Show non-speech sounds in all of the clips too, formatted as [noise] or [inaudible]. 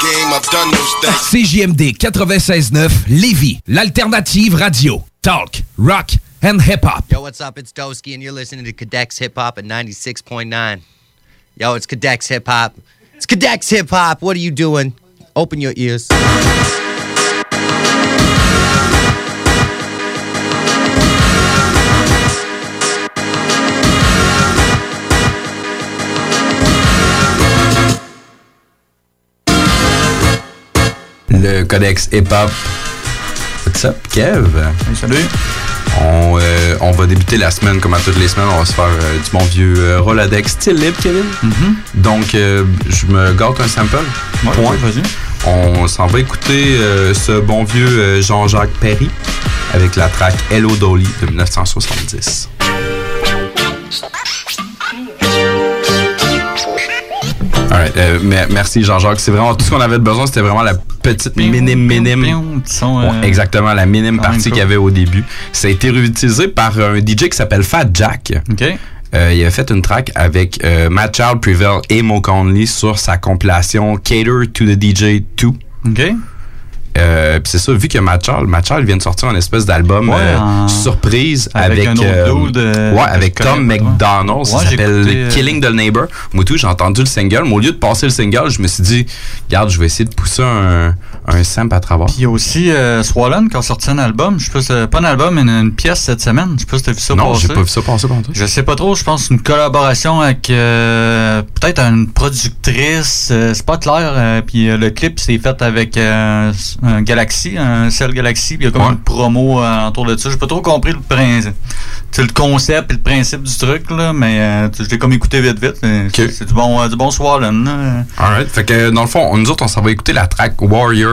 CJMD 96.9 ah, Lévis, l'alternative radio. Talk, rock and hip-hop. Yo, what's up? It's Doski, and you're listening to Cadex Hip Hop at 96.9. Yo, it's Cadex Hip Hop. It's Cadex Hip Hop. What are you doing? Open your ears. Le codex hip-hop. What's up, Kev? salut. On, euh, on va débuter la semaine comme à toutes les semaines. On va se faire euh, du bon vieux euh, Rolodex style libre, Kevin. Donc, euh, je me gâte un sample. Ouais, Point. vas-y. On s'en va écouter euh, ce bon vieux euh, Jean-Jacques Perry avec la track Hello Dolly de 1970. Alright, euh, mer- merci Jean-Jacques. C'est vraiment tout ce qu'on avait besoin. C'était vraiment la petite minime minime. Euh, exactement, la minime partie qu'il y avait au début. Ça a été réutilisé par un DJ qui s'appelle Fat Jack. OK. Euh, il a fait une track avec Matt Child, Prevail et Mo Conley sur sa compilation Cater to the DJ 2. OK. Euh, puis c'est ça, vu que Matt Child vient de sortir un espèce d'album Ouais, euh, surprise avec euh, dude, euh, ouais, avec Tom ouais. McDonald, ça Ouais, s'appelle écouté, euh, Killing the Neighbor. Moi tout, j'ai entendu le single, mais au lieu de passer le single, je me suis dit, regarde, je vais essayer de pousser un, un sample à travers. Puis il y a aussi euh, Swollen qui a sorti un album. Je sais pas, un album, mais une, une pièce cette semaine. Je sais pas si t'as vu ça non, passer. j'ai pas vu ça passer tout. Je sais pas trop, je pense une collaboration avec euh, peut-être une productrice, euh, c'est pas clair. euh, puis le clip c'est fait avec un Galaxy, un Cell Galaxy. Puis il y a comme Ouais. une promo autour de ça. J'ai pas trop compris le principe, le concept et le principe du truc là, mais je l'ai comme écouté vite vite. c'est- du bon, du bon. Alright. Fait que dans le fond, nous autres, on s'en va écouter la track Warrior,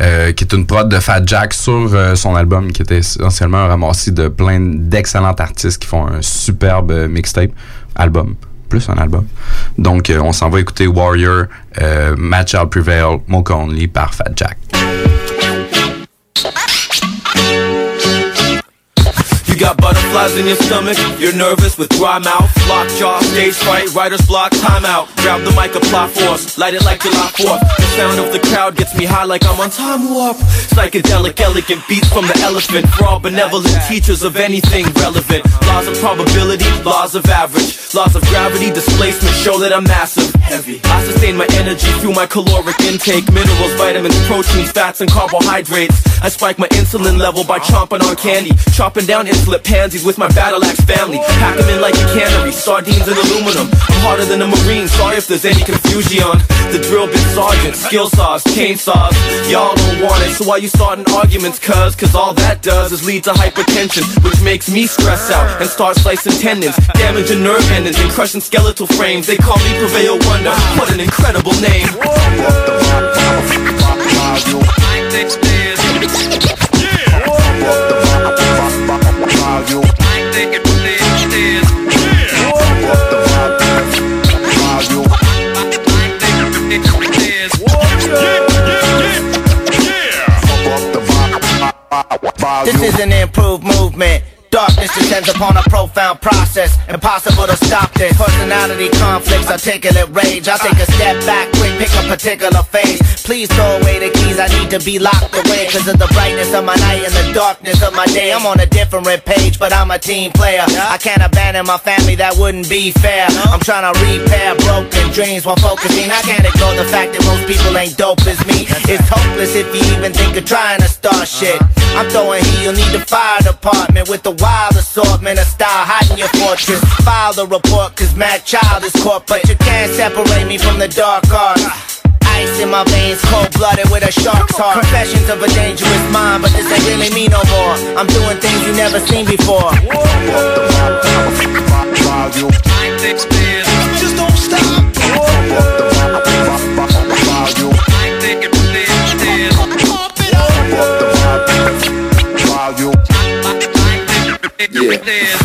euh, qui est une prod de Fat Jack sur euh, son album, qui était essentiellement un ramassis de plein d'excellents artistes qui font un superbe euh, mixtape, album, plus un album. Donc, on s'en va écouter Warrior, Match Out Prevail, Mo Conley par Fat Jack. You got butterflies in your stomach, you're nervous with dry mouth, locked jaw, stage fright, writer's block, timeout. Grab the mic, apply force, light it like July 4th. The sound of the crowd gets me high like I'm on time warp. Psychedelic, elegant beats from the elephant. For all benevolent teachers of anything relevant. Laws of probability, laws of average. Laws of gravity, displacement show that I'm massive. Heavy. I sustain my energy through my caloric intake. Minerals, vitamins, proteins, fats, and carbohydrates. I spike my insulin level by chomping on candy. Chopping down pansies with my battle axe family. Pack 'em in like a cannery. Sardines and aluminum. I'm harder than a marine. Sorry if there's any confusion. The drill bit sergeant, skill saws, chainsaws. Y'all don't want it, so why you starting arguments, cuz? Cause all that does is lead to hypertension, which makes me stress out and start slicing tendons, damaging nerve endings and crushing skeletal frames. They call me Prevail Wonder. What an incredible name. This is an improved movement. Darkness descends upon a profound process. Impossible to stop this. Personality conflicts, articulate rage. I take a step back, quick, pick a particular phase. Please throw away the keys, I need to be locked away. Cause of the brightness of my night and the darkness of my day. I'm on a different page, but I'm a team player. I can't abandon my family, that wouldn't be fair. I'm trying to repair broken dreams while focusing. I can't ignore the fact that most people ain't dope as me. It's hopeless if you even think of trying to start shit. I'm throwing heat, you'll need the fire department with the wild assortment of style hiding your fortress. File the report, cause Mac Child is caught, but you can't separate me from the dark arts. Ice in my veins, cold blooded with a shark's heart. Confessions of a dangerous mind, but this ain't really me no more. I'm doing things you never seen before. Just don't stop. Yeah.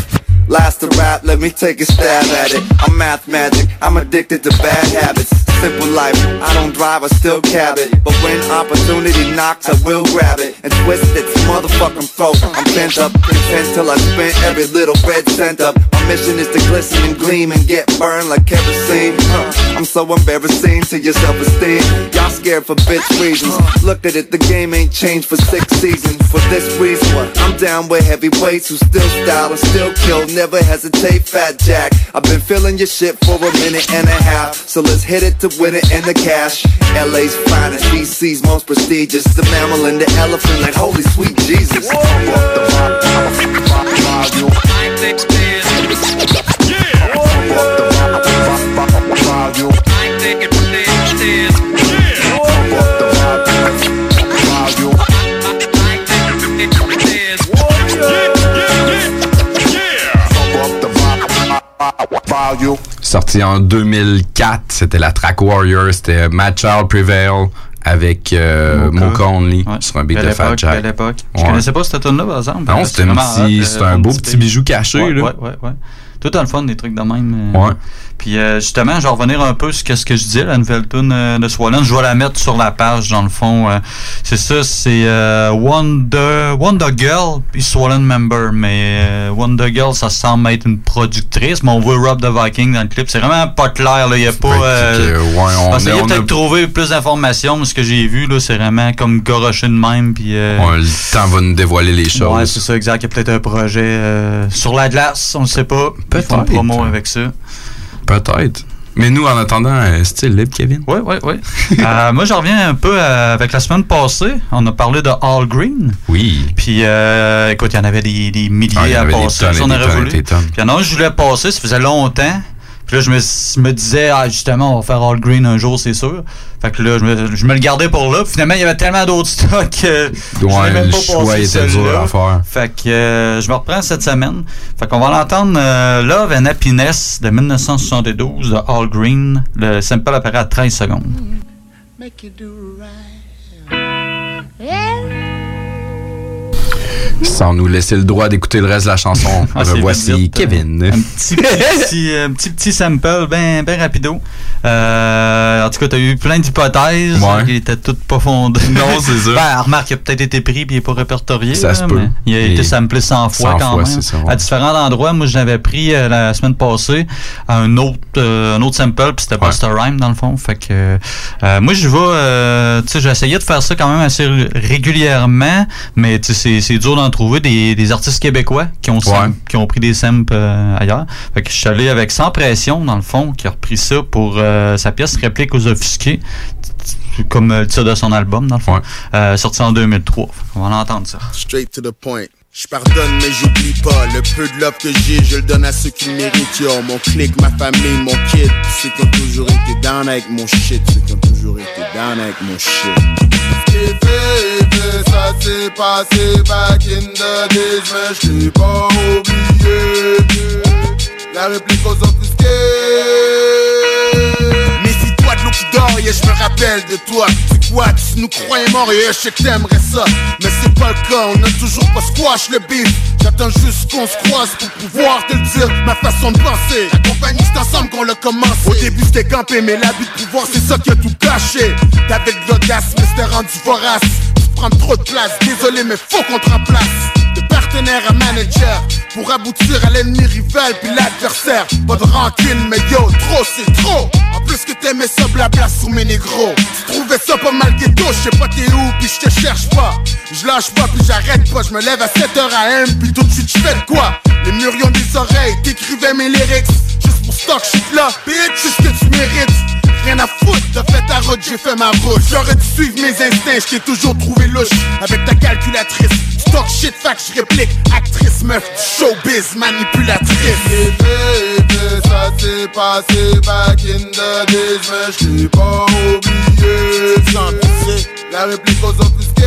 Last to rap, let me take a stab at it. I'm math magic, I'm addicted to bad habits. Simple life, I don't drive, I still cab it. But when opportunity knocks, I will grab it and twist its motherfucking throat. I'm bent up, content till I spent every little red cent up. My mission is to glisten and gleam and get burned like kerosene. I'm so embarrassing to your self-esteem. Y'all scared for bitch reasons. Look at it, the game ain't changed for six seasons. For this reason, I'm down with heavyweights who still style and still kill. Never hesitate, fat jack. I've been feeling your shit for a minute and a half. So let's hit it to win it in the cash. LA's finest, DC's most prestigious. The mammal and the elephant, like holy sweet Jesus. Sorti en 2004, c'était la track Warrior, c'était Mad Child Prevail avec euh, Mocha. Only Ouais. sur un beat Belle de Fat Jack. belle époque. Je Ouais. connaissais pas cette tune là par exemple. Non, Euh, c'était un vraiment petit- hot, euh, un beau petit petit bijou caché, Ouais, là. Ouais, ouais, ouais. Tout dans le fun, des trucs de même. euh. Ouais. Puis euh, justement, je vais revenir un peu sur ce que je disais, la nouvelle tune euh, de Swollen. Je vais la mettre sur la page, dans le fond. euh, c'est ça, c'est Wonder, Wonder Girl puis Swollen Member. Mais Wonder Girl, ça semble être une productrice, mais on voit Rob the Viking dans le clip. C'est vraiment pas clair, là. Il y a pas... Ouais, on, on a- peut-être de trouver plus d'informations, mais ce que j'ai vu, là, c'est vraiment comme goroché de même. Puis, on- le temps va nous dévoiler les choses. Ouais, c'est ça, exact. Il y a peut-être un projet sur la glace, on ne sait pas. Peut-être. promo avec ça. Peut-être. Mais nous, en attendant, euh, style libre, Kevin. Oui, oui, oui. Euh, [laughs] moi, je reviens un peu euh, avec la semaine passée. On a parlé de All Green. Oui. Puis, euh, écoute, il y en avait des, des milliers Ah, à avait des passer. tonnes si on aurait voulu. Puis, il y en a un je voulais passer, ça faisait longtemps. Puis là, je me, me disais, ah, justement, on va faire All Green un jour, c'est sûr. Fait que là, je me, je me le gardais pour là. Puis finalement, il y avait tellement d'autres [laughs] stocks que je Ouais, l'ai même le pas choix était dur à faire. Fait que euh, je me reprends cette semaine. Fait qu'on va l'entendre euh, Love and Happiness de 1972 de All Green. Le sample apparaît à 13 secondes. Sans nous laisser le droit d'écouter le reste de la chanson, [laughs] Ah, voici vite, Kevin. Un petit, petit, euh, petit, petit sample, ben, ben rapido. Euh, en tout cas, t'as eu plein d'hypothèses Ouais. qui étaient toutes pas fondées. Non, c'est ça. Ben, remarque, il a peut-être été pris puis il n'est pas répertorié. Ça là, se peut. Il a Et été samplé 100 fois 100 quand fois, même. ça, ouais. À différents endroits. Moi, je l'avais pris euh, la semaine passée un autre, euh, un autre sample, puis c'était Ouais. Busta Rhyme dans le fond. Fait que moi, je vais, tu sais, essayé de faire ça quand même assez ré- régulièrement, mais tu sais, c'est, c'est dur d'en trouver des, des artistes québécois qui ont, sam- qui ont pris des samples euh, ailleurs. Fait que je suis allé avec Sans Pression, dans le fond, qui a repris ça pour euh, sa pièce Réplique aux offusqués, comme euh, le titre de son album, dans le fond, Ouais. euh, sorti en 2003. Fait qu'on va l'entendre ça. Straight to the point. Je pardonne mais j'oublie pas. Le peu de love que j'ai, je le donne à ceux qui méritent. Yo, mon clic, ma famille, mon kid. Qui ont toujours été down avec mon shit. Ceux qui ont toujours été down avec mon shit. Ça s'est passé. Back in the days Mais je t'ai pas oublié. La réplique aux offusqués qui dort et je me rappelle de toi. C'est quoi, tu nous croyais morts et je sais que t'aimerais ça. Mais c'est pas le cas, on a toujours pas squash le beef. J'attends juste qu'on se croise pour pouvoir te le dire Ma façon de penser, la compagnie c'est ensemble qu'on l'a commencé. Au début c'était campé mais l'abus de pouvoir c'est ça qui a tout caché. T'avais de l'audace mais c'était rendu vorace. Tu prends trop de place, désolé mais faut qu'on te remplace. De partenaire à manager Pour aboutir à l'ennemi rival puis l'adversaire. Pas de rancune mais yo trop c'est trop plus que t'aimais ça blabla sur mes négros. Tu trouvais ça pas mal ghetto Je sais pas t'es où puis je te cherche pas. Je lâche pas puis j'arrête pas Je me lève à 7h AM puis tout de suite je fais de quoi? Les ont des oreilles T'écrivais mes lyrics. Juste pour stock shit là Bitch c'est ce que tu mérites. Rien à foutre, t'as fait ta route, j'ai fait ma route. J'aurais dû suivre mes instincts, je t'ai toujours trouvé louche Avec ta calculatrice, stock shit, fac, je réplique Actrice, meuf, showbiz, manipulatrice. Ça s'est passé back in the days Mais t'ai pas oublié. Sans pisser, la réplique aux offusqués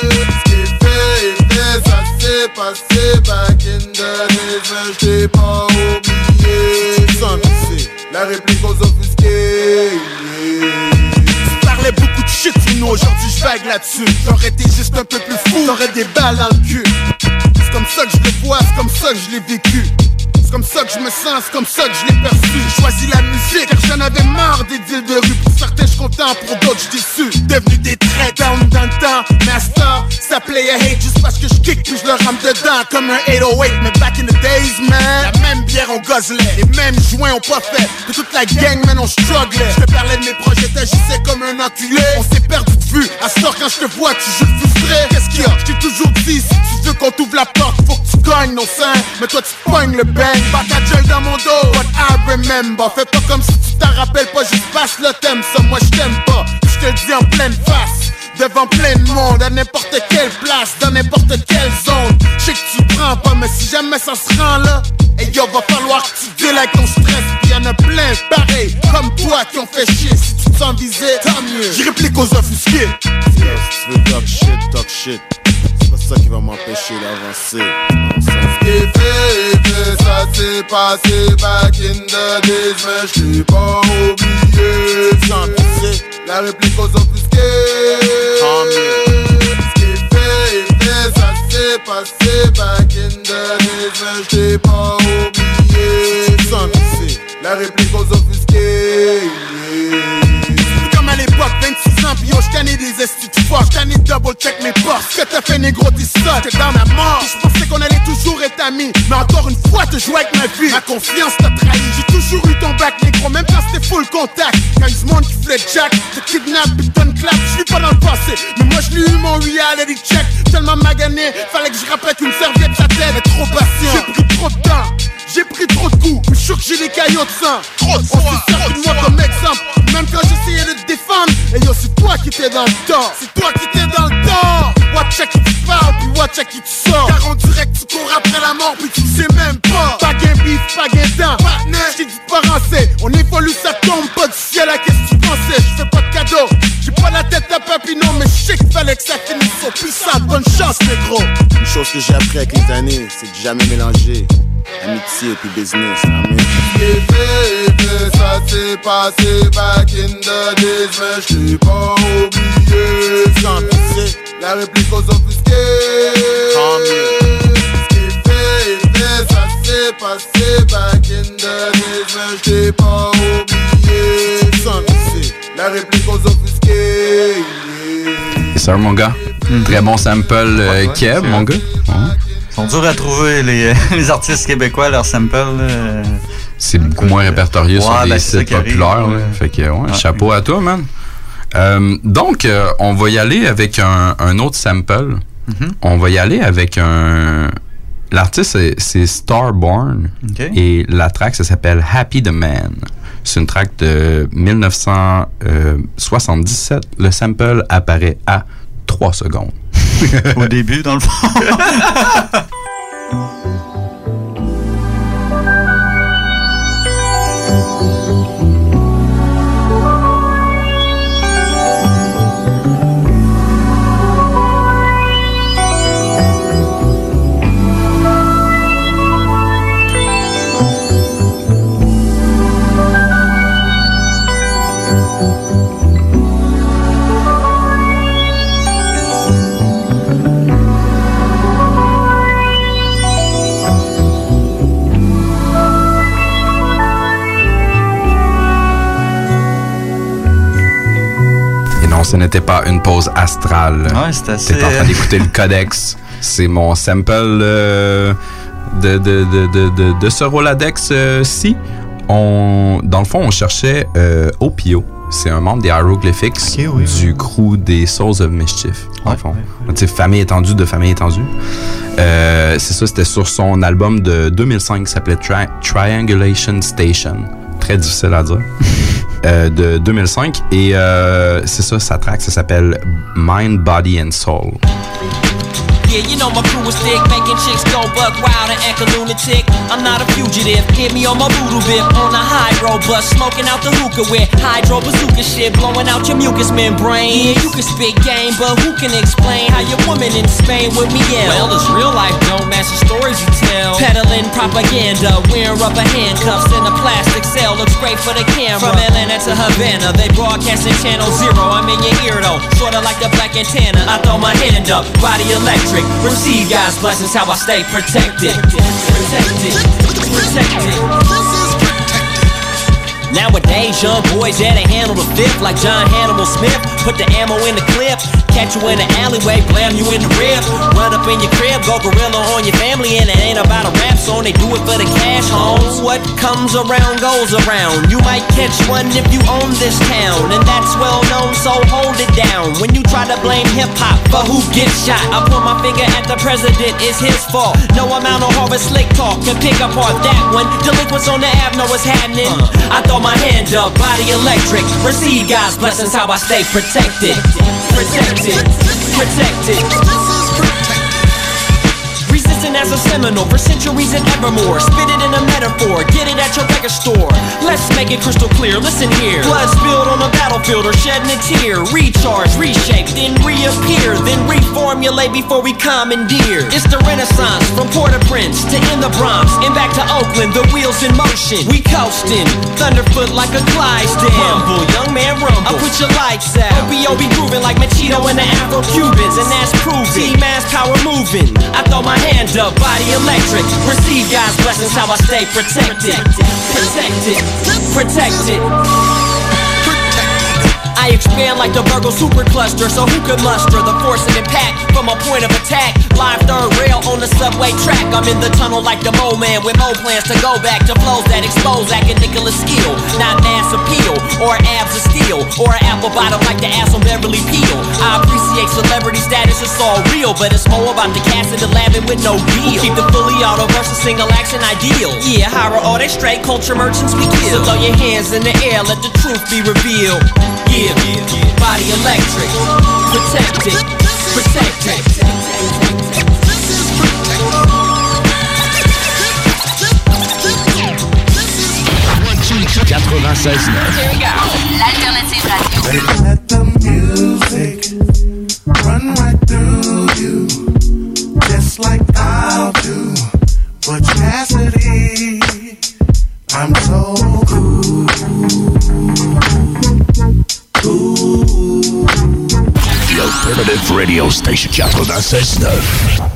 Ce qui fait est fait, ça s'est passé back in the days Mais pas oublié. La réplique aux offusqués Tu parlais beaucoup de shit nous, aujourd'hui je vague là-dessus. J'aurais été juste un peu plus fou, t'aurais des balles dans le cul. C'est comme ça que je le vois, c'est comme ça que je l'ai vécu c'est comme ça que je me sens, c'est comme ça que je l'ai perçu J'ai choisi la musique car j'en avais marre des deals de rue Pour certains je content, pour d'autres je déçu Devenu des traits down dans le temps heure, ça play a hate juste parce que je kick puis je le rame dedans comme un 808. Mais back in the days, man, la même bière on guzzlait, les mêmes joints on pas fait. De toute la gang, man, on strugglait. Je te parlais de mes projets, t'agissais comme un enculé. On s'est perdu de vue. À ce quand je te vois, tu joues frustré. Qu'est-ce qu'il y a? Je t'ai toujours dit, si tu veux qu'on t'ouvre la porte, faut que tu gagnes nos seins. Mais toi, tu pognes le bang. Pas ta gueule dans mon dos. What I remember. Fais pas comme si tu t'en rappelles pas, juste passe le thème. Ça, moi, je t'aime pas. Je te le dis en pleine face devant plein de monde, à n'importe quelle place, dans n'importe quelle zone. Je que tu prends pas, mais si jamais ça se rend là, et yo, va falloir que tu ton stress. Pis y'en a plein pareil, comme toi, qui ont fait chier. Si tu te sens visé, tant mieux. J'y réplique aux offusqués. Veux talk shit, talk shit. Ça qui va m'empêcher d'avancer. Ce qui fait, fait, ça s'est passé back in the days, mais j't'ai pas oublié. Sans pisser, La réplique aux offusqués. Ce qui fait, fait, ça s'est passé back in the days, mais j't'ai pas oublié. sans pisser. La réplique aux offusqués. Comme à l'époque, 26 ans, pis yo, j't'annais des estis fuck, j't'annais double check mes portes. Ce que t'as fait, négro, dis ça, t'es dans ma mort. J'pensais qu'on allait toujours être amis, mais encore une fois, te jouer avec ma vie. Ma confiance t'a trahi, j'ai toujours eu ton bac, négro, même quand c'était full contact. Quand y'a du monde qui voulait Jack, te kidnappe, pis donne clap, j'suis pas dans le passé. Mais moi, j'l'ai eu mon reality check, tellement magané, fallait que je rappelle qu'une serviette, sa tête est trop patient. J'ai pris trop de temps. J'ai pris trop de coups, je suis sûr que j'ai des caillots de sang. Trop de On s'est servi de moi comme exemple, même quand j'essayais de. Et yo, c'est toi qui t'es dans le tort, c'est toi qui t'es dans le tort. Watch qui tu parles, puis watch qui tu sors. Car on dirait que tu cours après la mort, puis tu sais même pas. Pas gain bif, pas gain dent. J't'ai dit pas rancer, on évolue, ça tombe pas du ciel. À qu'est-ce que tu pensais? Je fais pas de cadeau, j'ai pas la tête à papillon, mais je sais qu'il fallait que ça finisse au puissant. Bonne chance, négro. Une chose que j'ai appris avec les années, c'est de jamais mélanger amitié et puis business. Amen. Ça s'est passé back in the days, mais j't'ai pas oublié. Sans pisser, La réplique aux offusqués. Ça s'est passé back in the days, mais j't'ai pas oublié. sans pisser. La réplique aux offusqués. Et ça, mon gars. Très bon sample euh, Ouais, ouais, Keb, c'est mon gars. Sont durs à trouver, les, [laughs] les artistes québécois, leurs samples. là. C'est beaucoup moins répertorié sur des ben, sites arrive, populaires. là. Fait que, ouais, chapeau à toi, man. Euh, donc, euh, on va y aller avec un, un autre sample. Mhm. On va y aller avec un. L'artiste, c'est- Starborn. Et la track, ça s'appelle Happy the Man. C'est une track de 1977. Le sample apparaît à 3 secondes. [laughs] Au début, dans le fond. [laughs] ce n'était pas une pause astrale. Ouais, c'est assez. T'es en train euh, d'écouter le codex. [laughs] C'est mon sample euh, de, de, de, de, de, de ce Roladex-ci. on, dans le fond, on cherchait euh, Opio. C'est un membre des Hieroglyphics oui, du crew des Souls of Mischief. Dans le Ouais, fond. ouais, famille étendue de famille étendue. Euh, c'est ça, c'était sur son album de 2005 qui s'appelait Tri- Triangulation Station. Très difficile à dire. Euh, de 2005. Et euh, c'est ça, sa track, ça s'appelle Mind, Body and Soul. Yeah, you know my crew is thick, making chicks go buck wild and act a lunatic. I'm not a fugitive, hit me on my voodoo bip on a high road bus, smoking out the hookah with hydro bazooka shit, blowing out your mucous membrane. Yeah, you can spit game, but who can explain how your woman in Spain with me yeah? Well, this real life don't match the stories you tell. Peddling propaganda, wearing rubber handcuffs in a plastic cell, looks great for the camera. From Atlanta to Havana, they broadcasting channel zero. I'm in your ear though, sorta like the black antenna. I throw my hand up, body electric. Receive God's blessings, how I stay protected. Protected, protected. Nowadays, young boys, yeah, they handle the fifth like John Hannibal Smith. Put the ammo in the clip, catch you in the alleyway, blam you in the rib. Run up in your crib, go gorilla on your family, and it ain't about a rap song, they do it for the cash homes. What comes around goes around. You might catch one if you own this town, and that's well known, so hold it down. When you try to blame hip hop for who gets shot, I point my finger at the president, it's his fault. No amount of Harvard slick talk can pick apart that one. Delinquents on the app know what's happening. I throw my hand up, body electric. Receive God's blessings, how I stay protected. Protected, protected as a seminal for centuries and evermore. Spit it in a metaphor, get it at your record store. Let's make it crystal clear, listen here. Blood spilled on the battlefield or shedding a tear. Recharge, reshape, then reappear, then reformulate before we commandeer. It's the renaissance from Port-au-Prince to in the Bronx and back to Oakland, the wheels in motion. We coasting, thunderfoot like a Clydesdale. Rumble, young man rumble. I put your lights out. OBO be grooving like Machito and the Afro-Cubans, and that's proven. T-Mass power moving. I throw my hand up, body electric. Receive God's blessings, how I stay protected. Protected, protected. I expand like the Virgo supercluster, so who could muster the force and impact from a point of attack? Live third rail on the subway track. I'm in the tunnel like the Mo Man with no plans to go back to flows that expose can Nicholas skill. Not mass appeal or abs of steel or an apple bottom like the ass on Beverly Peel. I appreciate celebrity status, it's all real, but it's more about the cast in the lab and with no deal. Keep the fully auto versus single action ideal. Yeah, hire all they straight culture merchants we kill. So throw your hands in the air, let the truth be revealed. Yeah, body electric, protected, protected. L'alternative radio. Let the music run right through you, just like I'll do. Butch Cassidy, I'm so cool. Alternative Radio Station 96.9.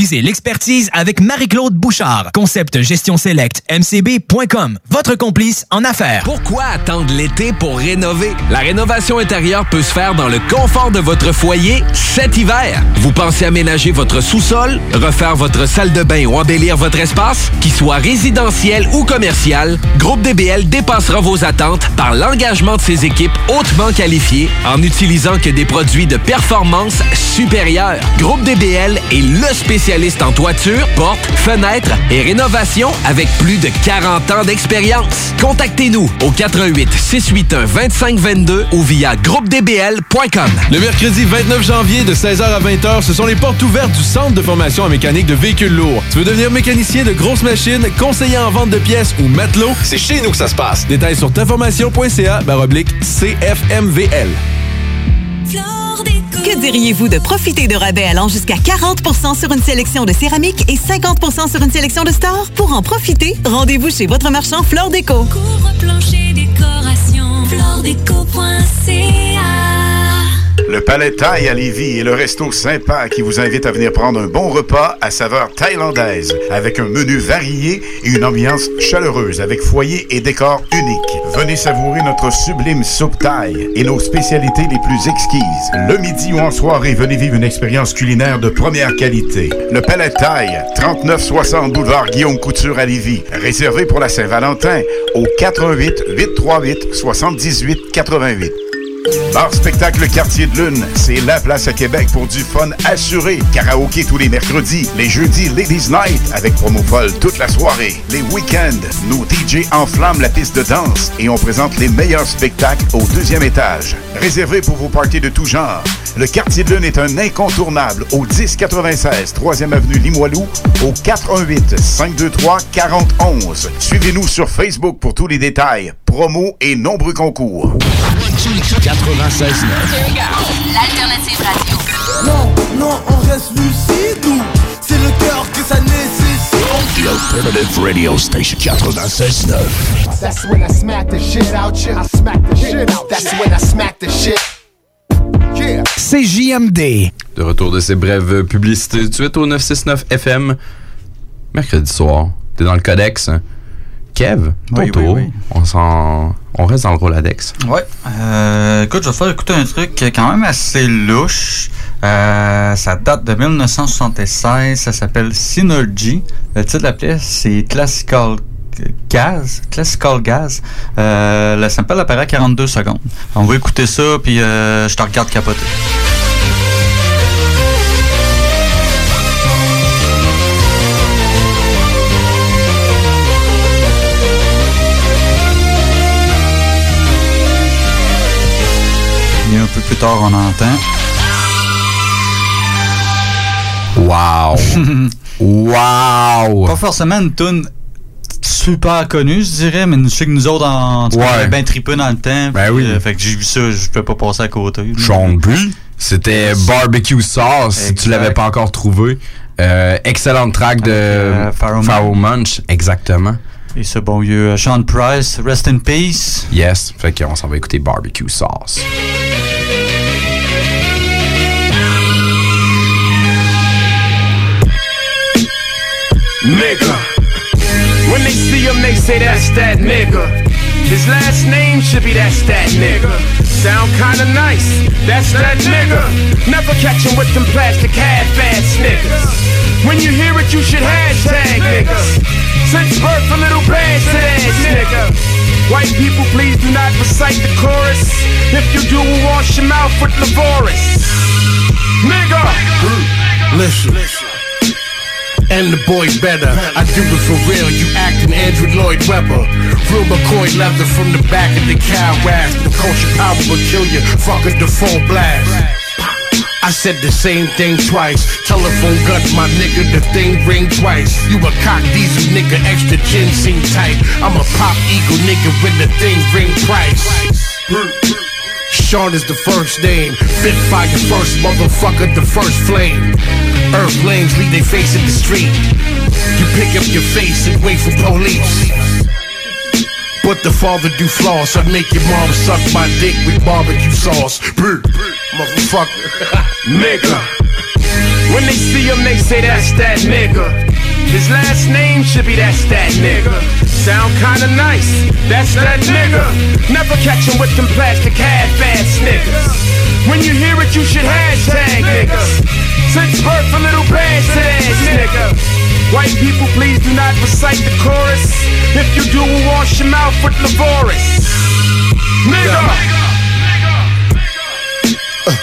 Visez l'expertise avec Marie-Claude Bouchard. Concept Gestion Select, mcb.com. Votre complice en affaires. Pourquoi attendre l'été pour rénover? La rénovation intérieure peut se faire dans le confort de votre foyer cet hiver. Vous pensez aménager votre sous-sol, refaire votre salle de bain ou embellir votre espace? Qu'il soit résidentiel ou commercial, Groupe DBL dépassera vos attentes par l'engagement de ses équipes hautement qualifiées en n'utilisant que des produits de performance supérieure. Groupe DBL est le spécialiste en toiture, portes, fenêtres et rénovation avec plus de 40 ans d'expérience. Contactez-nous au 88 681 2522 ou via groupedbl.com. Le mercredi 29 janvier de 16h à 20h, ce sont les portes ouvertes du Centre de formation en mécanique de véhicules lourds. Tu veux devenir mécanicien de grosses machines, conseiller en vente de pièces ou matelot? C'est chez nous que ça se passe. Détails sur taformation.ca baroblique CFMVL. Que diriez-vous de profiter de rabais allant jusqu'à 40% sur une sélection de céramique et 50% sur une sélection de stores? Pour en profiter, rendez-vous chez votre marchand Flore Déco. Le Palais Thaï à Lévis est le resto sympa qui vous invite à venir prendre un bon repas à saveur thaïlandaise avec un menu varié et une ambiance chaleureuse avec foyer et décor unique. Venez savourer notre sublime soupe thaï et nos spécialités les plus exquises. Le midi ou en soirée, venez vivre une expérience culinaire de première qualité. Le Palais Thaï, 3960 boulevard Guillaume Couture à Lévis. Réservé pour la Saint-Valentin au 88 838 78 88. Bar Spectacle Quartier de Lune, c'est la place à Québec pour du fun assuré. Karaoké tous les mercredis, les jeudis Ladies Night avec promo folle toute la soirée. Les week-ends, nos DJ enflamment la piste de danse et on présente les meilleurs spectacles au deuxième étage. Réservé pour vos parties de tout genre. Le Quartier de Lune est un incontournable au 1096 3e avenue Limoilou au 418 523 4011. Suivez-nous sur Facebook pour tous les détails, promos et nombreux concours. 96 L'alternative radio. Non, non, on reste lucide ou c'est le cœur que ça nécessite? The Alternative Radio Station 96 That's when I smack the shit out you. I smack the shit out. That's when I smack the shit. Yeah. CJMD. De retour de ces brèves publicités tout de suite au 969 FM. Mercredi soir. T'es dans le codex. hein? Kev, ton Oui, oui, tour. oui. On, s'en... on reste dans le Roladex. Ouais. Euh, écoute, je vais te faire écouter un truc quand même assez louche. Euh, ça date de 1976. Ça s'appelle Synergy. Le titre de la pièce, c'est Classical Gaz. Classical Gaz. Euh, le sample apparaît à 42 secondes. On va écouter ça, puis euh, je te regarde capoter. Peu plus tard, on entend. Wow! [laughs] wow! Pas forcément une tune super connue, je dirais, mais je sais que nous autres, en tout Ouais. on bien trippé dans le temps. Ben puis, oui. euh, fait que j'ai vu ça, je peux pas passer à côté. Sean B. C'était Barbecue Sauce, si tu l'avais pas encore trouvé. Euh, excellente track de euh, Pharaoh Pharaoh Munch, exactement. Et ce bon vieux euh, Sean Price, Rest in Peace. Yes, fait qu'on s'en va écouter Barbecue Sauce. Nigga. When they see him, they say that's that nigga. His last name should be that's that nigga. Sound kinda nice, that's that nigga. Never catch him with them plastic half-ass niggas. When you hear it, you should hashtag niggas. Since birth, a little bastard ass nigga. White people, please do not recite the chorus. If you do, we'll wash your mouth with Lavoris. Nigga! Listen. And the boy better. I do it for real. You acting Andrew Lloyd Webber. Real McCoy leather from the back of the cow ass. The culture power will kill you. Fucking the phone blast. I said the same thing twice. Telephone guts, my nigga, the thing ring twice. You a cock diesel nigga, extra chin sing tight. I'm a pop eagle nigga when the thing ring price. Sean is the first name. Fit first motherfucker, the first flame. Earth lanes leave they face in the street. You pick up your face and wait for police. But the father do floss. I make your mom suck my dick with barbecue sauce. Brr, Motherfucker. [laughs] nigga. When they see him, they say that's that nigga. His last name should be that's that nigga. Sound kinda nice, that's that nigga. Never catch him with them plastic half-ass niggas. When you hear it, you should hashtag niggas. Since birth, a little bastard ass nigga. White people, please do not recite the chorus. If you do, we'll wash your mouth with Lavoris. Nigga! Uh,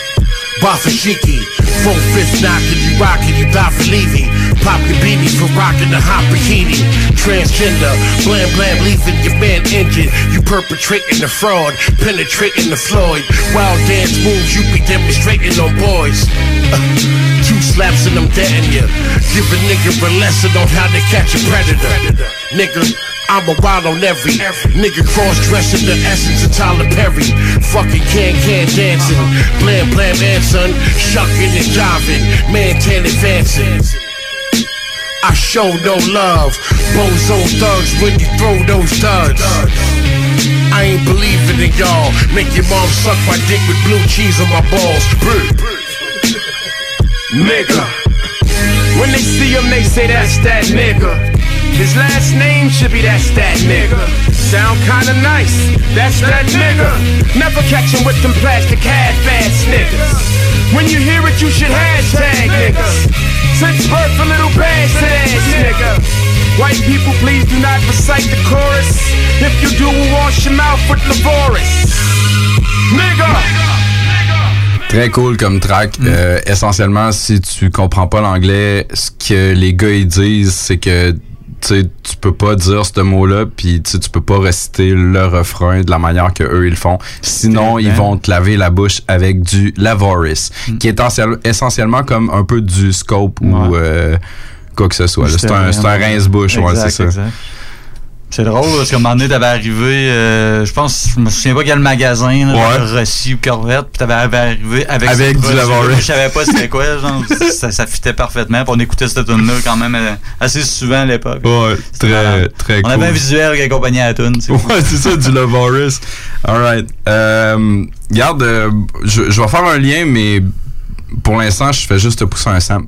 Bafashiki, full fist knocking you rocking you leaving. Pop your beanie for rocking the hot bikini. Transgender, blam blam leaving your man injured. You perpetrating the fraud, penetrating the Floyd. Wild dance moves you be demonstrating on boys. Uh, two slaps and I'm deading you. Give a nigga a lesson on how to catch a predator. Nigga. I'm a wild on every nigga cross dressing the essence of Tyler Perry. Fucking can can dancing, blam blam and son, shucking and jiving, man tan advancing. I show no love, bozo thugs when you throw those studs. I ain't believing in y'all. Make your mom suck my dick with blue cheese on my balls. Nigga. When they see him, they say that's that nigga. His last name should be that's that nigga. Sound kinda nice, that's that nigga. Never catch him with them plastic half-ass niggas. When you hear it, you should hashtag niggas. Since birth, a little bastard ass nigga. White people, please do not recite the chorus. If you do, we'll wash your mouth with Lavoris. nigga. Très cool comme track. Euh, essentiellement, si tu comprends pas l'anglais, ce que les gars ils disent, c'est que tu peux pas dire ce mot-là, puis tu peux pas réciter le refrain de la manière que eux ils le font. Sinon, ils vont te laver la bouche avec du Lavoris, qui est essentiel- essentiellement comme un peu du scope ou euh, quoi que ce soit. C'est un, un rince-bouche, ouais, c'est ça. exact. C'est drôle parce qu'à un moment donné, t'avais arrivé, euh, je pense, je me souviens pas quel magasin, là, Ouais. Rossi ou Corvette, puis t'avais arrivé avec, Avec du. Lavoris. Je savais pas c'était quoi, genre, [laughs] ça, ça fitait parfaitement, puis on écoutait cette tune là quand même euh, assez souvent à l'époque. Ouais, C'était très, très On cool. avait un visuel qui accompagnait la tune. c'est Ouais, c'est ça, du Lavoris. Alright. Euh, regarde, euh, je, je vais faire un lien, mais pour l'instant, je fais juste te pousser un sample.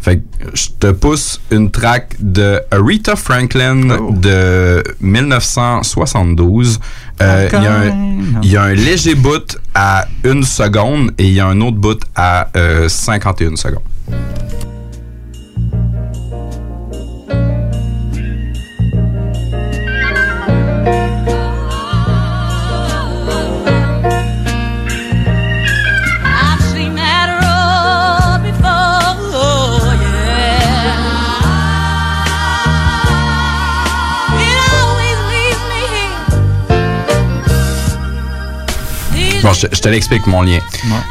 Fait que je te pousse une track de Aretha Franklin de 1972. Euh, Il y, a un- il y a un léger bout à une seconde et il y a un autre bout à euh, 51 secondes. Je, je te l'explique mon lien.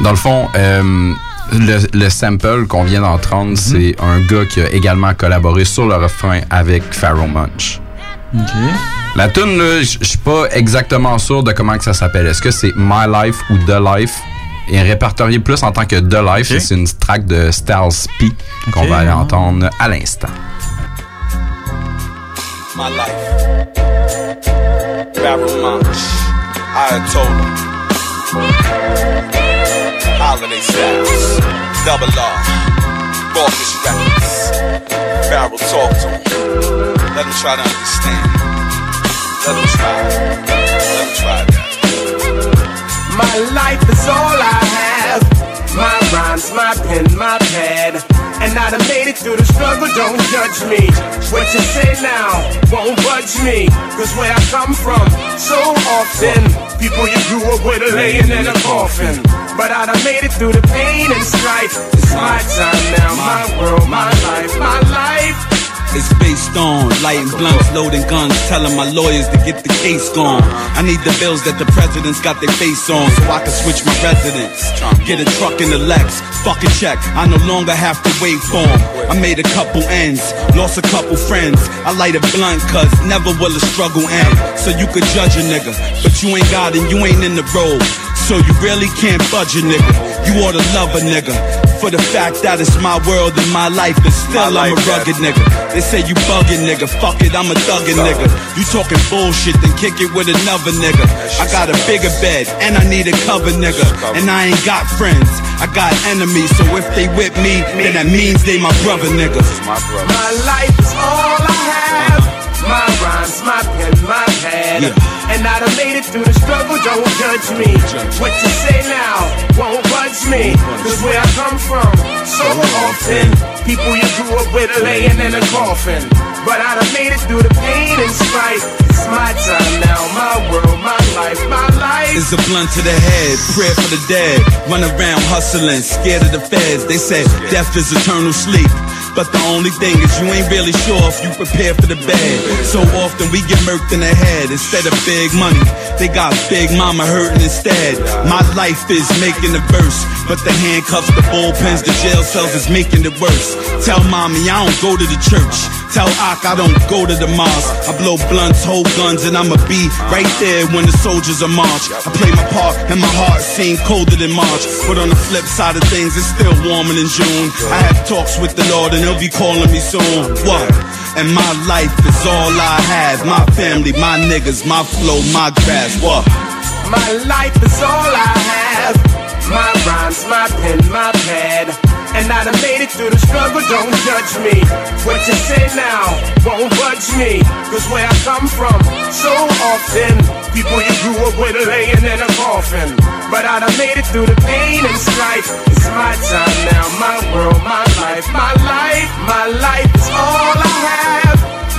Dans le fond, euh, le, le sample qu'on vient d'entendre, c'est un gars qui a également collaboré sur le refrain avec Pharaoh Munch. La tune là, je suis pas exactement sûr de comment que ça s'appelle. Est-ce que c'est My Life ou The Life? Et répertorié plus en tant que The Life, c'est une track de Styles P qu'on va aller entendre à l'instant. my life. Barrel Munch, Ayatollah. Holiday Styles, Double R, Raucous Records. Barrel talk to him. Let him try to understand. Let him try. Let him try that. My life is all I rhymes, my pen, my pad. And I done made it through the struggle, don't judge me. What you say now won't budge me. Cause where I come from, so often, people you grew up with are laying in a coffin. But I done made it through the pain and strife. It's my time now, my world, my life, my life. It's based on lighting blunts, loading guns, telling my lawyers to get the case gone. I need the bills that the president's got their face on so I can switch my residence. Get a truck in the Lex, fuck a check. I no longer have to wait for 'em. I made a couple ends, lost a couple friends. I light a blunt cause never will a struggle end. So you could judge a nigga, but you ain't got it, you ain't in the road. So you really can't budge a nigga. You ought to love a nigga. For the fact that it's my world and my life, and still I'm a rugged nigga. They say you bugging nigga, fuck it, I'm a thuggin' nigga. You talking bullshit, then kick it with another nigga. I got a bigger bed, and I need a cover nigga. And I ain't got friends, I got enemies. So if they with me, then that means they my brother nigga. My life is all I have. My rhymes, my pen, my pad. And I done made it through the struggle, don't judge me. What you say now won't budge me. Cause where I come from, so often, people you grew up with are laying in a coffin. But I done made it through the pain and strife. It's my time now, my world, my life, my life. It's a blunt to the head, prayer for the dead. Run around hustling, scared of the feds. They say death is eternal sleep. But the only thing is you ain't really sure if you prepare for the bad. So often we get murked in the head instead of big money. They got big mama hurting instead. My life is making the verse, but the handcuffs, the bullpens, the jail cells is making it worse. Tell mommy I don't go to the church. Tell Ak I don't go to the mosque. I blow blunts, hold guns, and I'ma be right there when the soldiers are march. I play my part, and my heart seems colder than March. But on the flip side of things, it's still warmer than June. I have talks with the Lord, and He'll be calling me soon. What? And my life is all I have. My family, my niggas, my flow, my grass. What? My life is all I have. My rhymes, my pen, my pad. And I done made it through the struggle, don't judge me. What you say now won't budge me. Cause where I come from, so often, people you grew up with are laying in a coffin. But I done made it through the pain and strife. It's my time now, my world, my life, my life, my life is all I have.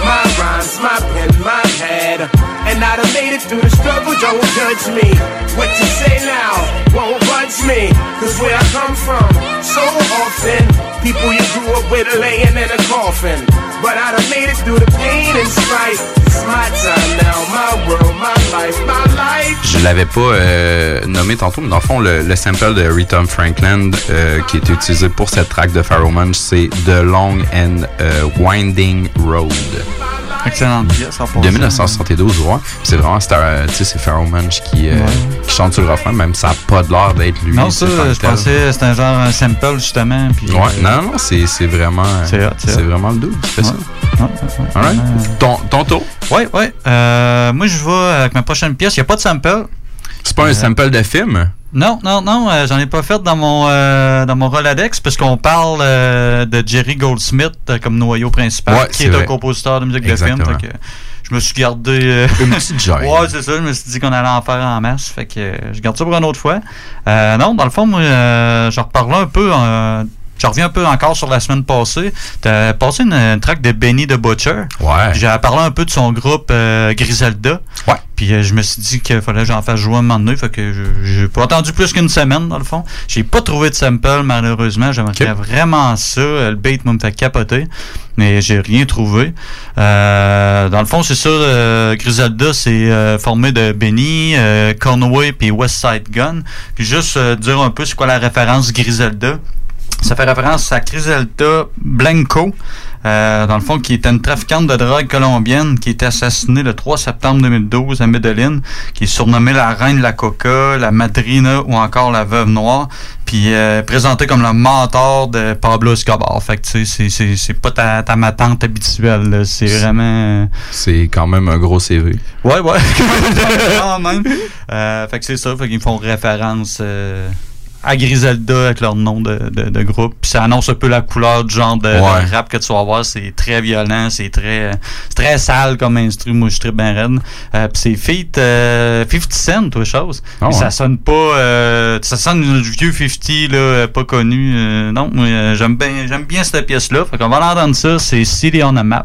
My rhymes, my pen, my pad. And I done made it through the struggle, don't judge me. What to say now won't budge me. Cause where I come from, so often, people you grew up with are laying in a coffin. But I done made it through the pain and strife. It's my time now, my world, my life, my life. Je l'avais pas euh, nommé tantôt, mais dans le fond, le, le sample de Rhythm Franklin euh, qui était utilisé pour cette track de Pharaoh Munch, c'est The Long and euh, Winding Road. Excellente pièce, en De 1972, ouais. C'est vraiment, c'est, euh, tu sais, c'est Pharaoh Munch qui, euh, qui chante sur le refrain, même ça n'a pas de l'air d'être lui. Non, ça, c'est je tel. pensais c'était un genre un sample, justement. Puis, Ouais, non, non, c'est, c'est vraiment. C'est c'est c'est vraiment le dude qui fait ça. Ouais, Alright. Ton, ton tour? Ouais, ouais. Euh, moi, je vais avec ma prochaine pièce. Il n'y a pas de sample. C'est pas un sample de film? Non, non, non, euh, j'en ai pas fait dans mon euh, dans mon Rolodex parce qu'on parle euh, de Jerry Goldsmith euh, comme noyau principal, Ouais, qui est, un compositeur de musique Exactement. de film. fait que je me suis gardé [laughs] Une petite joie. [laughs] ouais, c'est ça. Je me suis dit qu'on allait en faire en masse. Fait que je garde ça pour une autre fois. Non, dans le fond, moi, euh, j'en reparlerai un peu. Je reviens un peu encore sur la semaine passée. T'as passé une, une track de Benny the Butcher. Ouais. J'ai parlé un peu de son groupe euh, Griselda. Ouais. Puis euh, je me suis dit qu'il fallait que j'en fasse jouer un moment donné. Fait que j'ai pas attendu plus qu'une semaine, dans le fond. J'ai pas trouvé de sample, malheureusement. J'aimerais vraiment ça. Euh, Le beat moi, me fait capoter. Mais j'ai rien trouvé. Euh, dans le fond, c'est ça. euh, Griselda, c'est formé de Benny, Conway puis West Side Gun. Puis juste dire un peu c'est quoi la référence Griselda. Ça fait référence à Griselda Blanco, euh, dans le fond, qui était une trafiquante de drogue colombienne qui a été assassinée le 3 septembre 2012 à Medellin, qui est surnommée la reine de la coca, la madrina ou encore la veuve noire, puis euh, présentée comme le mentor de Pablo Escobar. Fait que, tu sais, c'est- c'est c'est pas ta, ta matante habituelle, c'est vraiment... C'est quand même un gros CV. Ouais, ouais. [laughs] Quand même. Euh, fait que c'est ça. Fait qu'ils font référence à Griselda avec leur nom de, de, de groupe. Puis ça annonce un peu la couleur du genre de, rap que tu vas voir. C'est très violent, c'est très c'est très sale comme instru. Moi, je suis très bien raide. Euh, puis c'est feat euh, 50 Cent, toi, chose. Puis ouais. Ça sonne pas... euh, ça sonne le vieux 50, là, euh, pas connu. Euh, non, euh, j'aime bien, j'aime bien cette pièce-là. Fait qu'on va l'entendre ça. C'est City on a Map.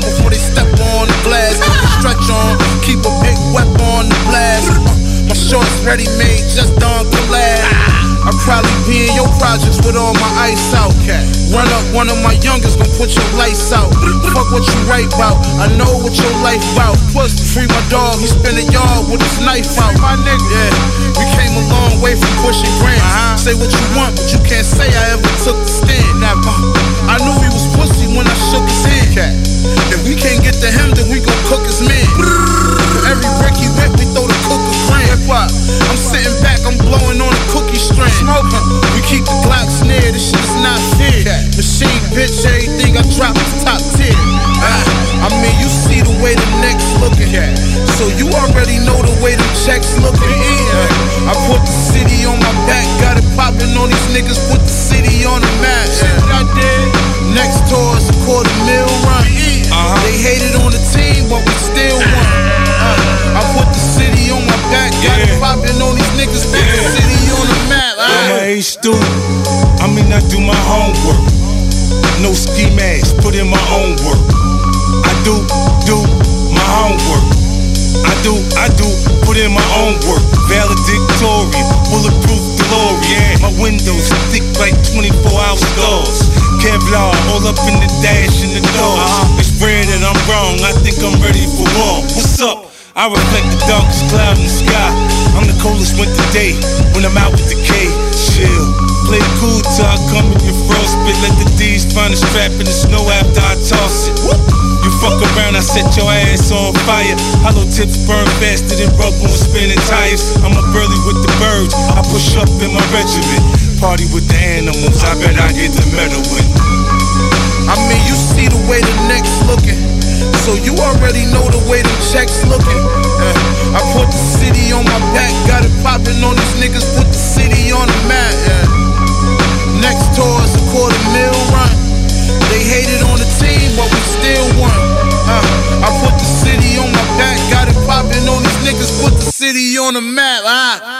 Off before they step on the glass. Stretch on, keep a big weapon on the blast. Uh, My shorts ready made, just done collab. I'd probably be in your projects with all my ice out. Run up one of my youngest, gon' put your lights out. Fuck what you write about, I know what your life about. Plus, free my dog, he spin a yard with his knife out. My nigga, yeah, we came a long way from pushing grams. Say what you want, but you can't say I ever took Machine bitch, everything I drop is top tier. Ah, I mean, you see the way the next looking. At. So you already know the way the checks looking. In. I put the city on my back, got it popping on these niggas, put the city on the map. See I did? Next tour is a quarter mil run. They hated on the team, but we still won. [laughs] Uh, I put the city on my back, got it popping on these niggas, put the city on the map. I'm a H student. In my own work. Valedictorian, bulletproof DeLorean. My windows thick like 24 hour stars. Kevlar all up in the dash and the doors. Uh-huh. It's rare that I'm wrong, I think I'm ready for war. What's up? I reflect the darkest cloud in the sky. I'm the coldest winter day when I'm out with the K. Cool till I come in your frostbit. Let the D's find a strap in the snow after I toss it. You fuck around, I set your ass on fire. Hollow tips burn faster than rubber on spinning tires. I'm up early with the birds. I push up in my regiment. Party with the animals. I bet I get the medal win. I mean, you see the way the next looking. So you already know the way the checks looking. Uh, I put the city on my back, got it poppin' on these niggas, put the city on the map. Next tour is a quarter mil run. They hated on the team, but we still won. Uh, I put the city on my back, got it poppin' on these niggas, put the city on the map. Ah.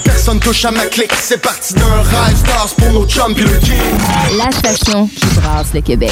personne touche à ma clique C'est parti d'un rêve, stars pour nos king La station qui brasse le Québec.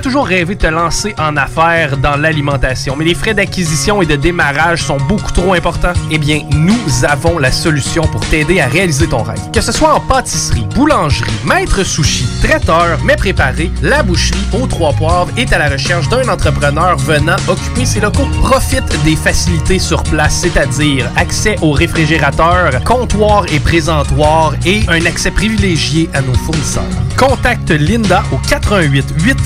As toujours rêvé de te lancer en affaires dans l'alimentation, mais les frais d'acquisition et de démarrage sont beaucoup trop importants? Eh bien, nous avons la solution pour t'aider à réaliser ton rêve. Que ce soit en pâtisserie, boulangerie, maître sushi, traiteur, mets préparé, la boucherie aux trois poivres est à la recherche d'un entrepreneur venant occuper ses locaux. Profite des facilités sur place, c'est-à-dire accès au réfrigérateur, comptoir et présentoir et un accès privilégié à nos fournisseurs. Contacte Linda au 88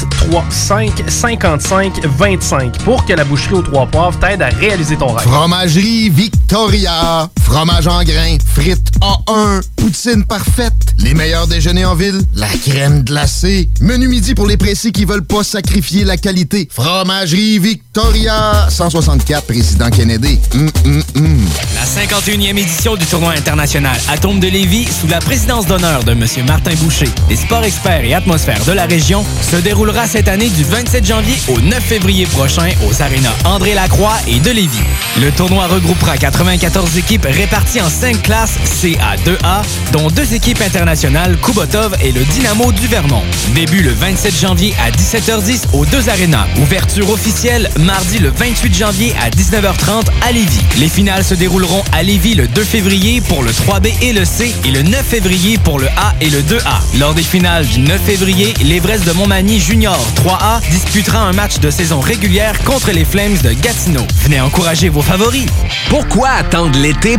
835 55 25 pour que la boucherie aux trois poivres t'aide à réaliser ton rêve. Fromagerie Victoria. Fromage en grains. Frites A1. Poutine parfaite. Les meilleurs déjeuners en ville. La crème glacée. Menu midi pour les pressés qui veulent pas sacrifier la qualité. Fromagerie Victoria. 164 Président Kennedy. Hum, hum, hum. La 51e édition du tournoi international Atome de Lévis, sous la présidence d'honneur de M. Martin Boucher, des sports experts et atmosphères de la région, se déroulera cette année du 27 janvier au 9 février prochain aux arénas André Lacroix et de Lévis. Le tournoi regroupera 94 équipes réparties en 5 classes CA2A, dont deux équipes internationales, Kubotov et le Dynamo du Vermont. Début le 27 janvier à 17h10 aux deux arénas. Ouverture officielle mardi le 28 janvier à 19h30 à Lévis. Les finales se dérouleront à Lévis le 2 février pour le 3B et le C et le 9 février pour le A et le 2A. Lors des finales du 9 février, l'Everest de Montmagny Junior 3A disputera un match de saison régulière contre les Flames de Gatineau. Venez encourager vos favoris. Pourquoi attendre l'été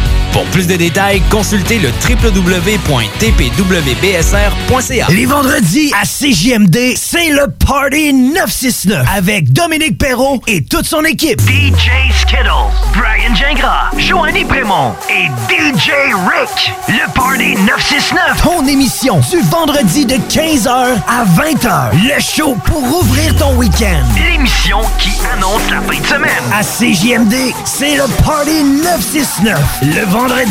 Pour plus de détails, consultez le www.tpwbsr.ca. Les vendredis à CJMD, c'est le Party 969 avec Dominique Perrault et toute son équipe. DJ Skittles, Brian Gingras, Joanny Prémont et DJ Rick. Le Party 969. Ton émission du vendredi de 15h à 20h. Le show pour ouvrir ton week-end. L'émission qui annonce la fin de semaine. À CJMD, c'est le Party 969. Le vendredi de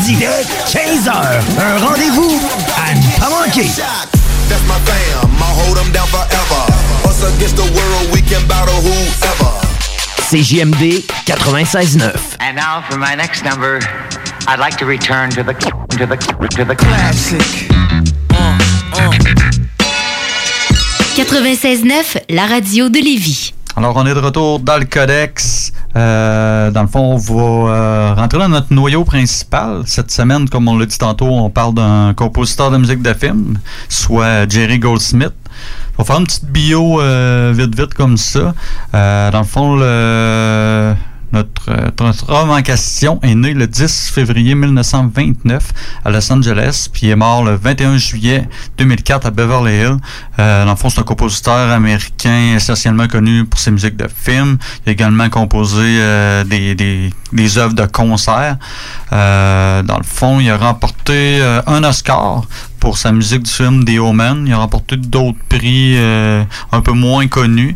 15h. Un rendez-vous à ne pas manquer. That's my fam, I'll hold them down forever. Us against the world, we can battle whoever. CJMD 96.9. And now for my next number, I'd like to return to the to the, to the classic. 96.9, la radio de Lévis. Alors, on est de retour dans le codex. Euh, dans le fond, on va euh, rentrer dans notre noyau principal. Cette semaine, comme on l'a dit tantôt, on parle d'un compositeur de musique de film, soit Jerry Goldsmith. On va faire une petite bio euh, vite, vite comme ça. Euh, dans le fond, le, notre, euh, homme en question est né le 10 février 1929 à Los Angeles, puis est mort le 21 juillet 2004 à Beverly Hills. Euh, dans le fond, c'est un compositeur américain essentiellement connu pour ses musiques de films. Il a également composé euh, des, des, des œuvres de concert. Euh, dans le fond, il a remporté euh, un Oscar pour sa musique du film The Omen. Il a remporté d'autres prix euh, un peu moins connus.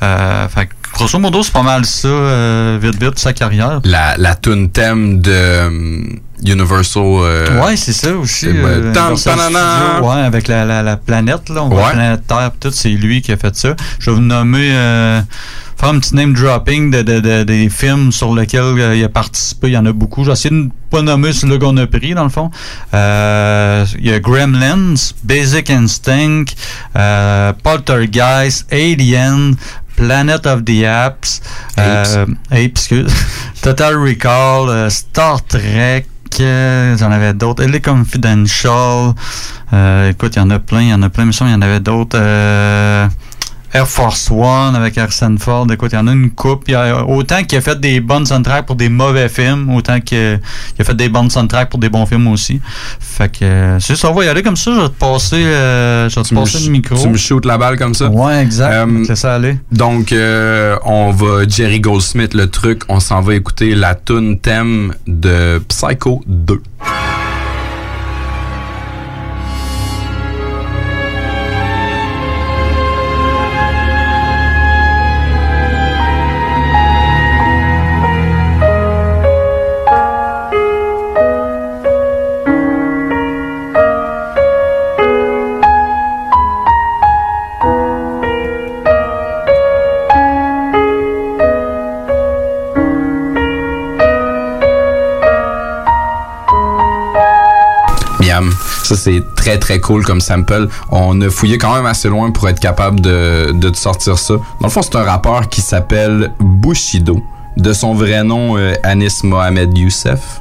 Fait grosso modo, c'est pas mal ça, euh, vite vite, sa carrière. La, la tune thème de euh, Universal. euh, ouais, c'est ça aussi. euh, Universal. Studios, ouais, avec la, la, la planète, là. On voit Ouais. la planète Terre, tout, c'est lui qui a fait ça. Je vais vous nommer, faire un petit name dropping de, de, de- des films sur lesquels il a participé. Il y en a beaucoup. J'ai essayé de ne pas nommer celui qu'on a pris, dans le fond. Il y a Gremlins, Basic Instinct, Poltergeist, Alien, Planet of the Apes, euh, Apes, excuse, [laughs] Total Recall, euh, Star Trek, euh, j'en avais d'autres, LA Confidential, euh, écoute, il y en a plein, il y en a plein, mais il y en avait d'autres, euh, Air Force One avec Harrison Ford, écoute, il y en a une coupe. Il y a, autant qu'il a fait des bonnes soundtracks pour des mauvais films, autant qu'il a fait des bonnes soundtracks pour des bons films aussi. Fait que euh, c'est ça, on va y aller comme ça, je vais te passer, euh, je vais te passer le micro. Tu me shootes la balle comme ça? Ouais, exact. Euh, Laisse ça aller. Donc, euh, on va Jerry Goldsmith, le truc. On s'en va écouter la tune thème de Psycho 2. Ça, c'est très, très cool comme sample. On a fouillé quand même assez loin pour être capable de, de te sortir ça. Dans le fond, c'est un rappeur qui s'appelle Bushido. De son vrai nom, euh, Anis Mohamed Youssef.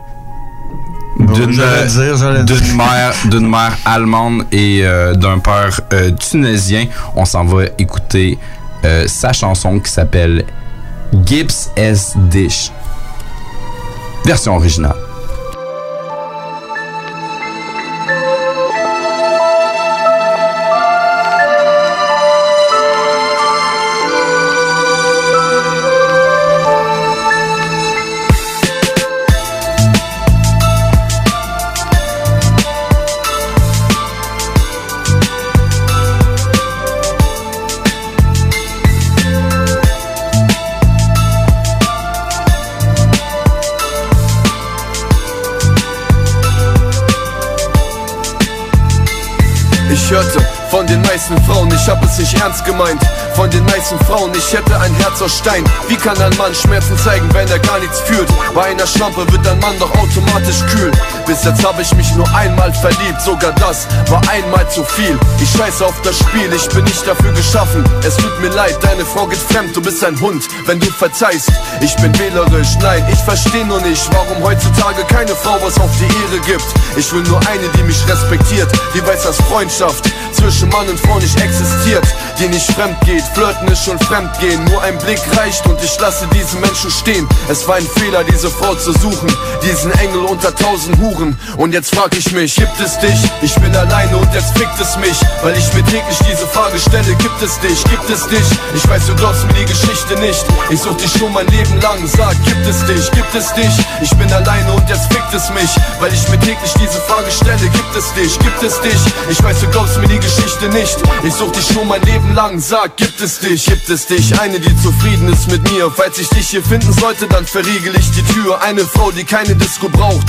D'une mère, d'une mère allemande et euh, d'un père euh, tunisien. On s'en va écouter sa chanson qui s'appelle Gibbs S. Dish. Version originale. Gemeint. Von den meisten Frauen, ich hätte ein Herz aus Stein. Wie kann ein Mann Schmerzen zeigen, wenn er gar nichts fühlt? Bei einer Schlampe wird ein Mann doch automatisch kühl. Bis jetzt hab ich mich nur einmal verliebt, sogar das war einmal zu viel. Ich scheiße auf das Spiel, ich bin nicht dafür geschaffen. Es tut mir leid, deine Frau geht fremd, du bist ein Hund, wenn du verzeihst. Ich bin wählerisch, nein, ich versteh nur nicht, warum heutzutage keine Frau was auf die Ehre gibt. Ich will nur eine, die mich respektiert, die weiß, dass Freundschaft zwischen Mann und Frau nicht existiert, die nicht fremd geht. Flirten ist schon fremdgehen, nur ein Blick reicht und ich lasse diesen Menschen stehen. Es war ein Fehler, diese Frau zu suchen, diesen Engel unter tausend Huren. Und jetzt frag ich mich, gibt es dich? Ich bin alleine und jetzt fickt es mich, weil ich mir täglich diese Frage stelle, gibt es dich? Gibt es dich? Ich weiß, du glaubst mir die Geschichte nicht. Ich such dich schon mein Leben lang, sag, gibt es dich? Gibt es dich? Ich bin alleine und jetzt fickt es mich, weil ich mir täglich diese Frage stelle, gibt es dich? Gibt es dich? Ich weiß, du glaubst mir die Geschichte nicht. Ich such dich schon mein Leben lang, sag, gibt es dich? Gibt es dich? Eine, die zufrieden ist mit mir. Falls ich dich hier finden sollte, dann verriegel ich die Tür. Eine Frau, die keine Disco braucht.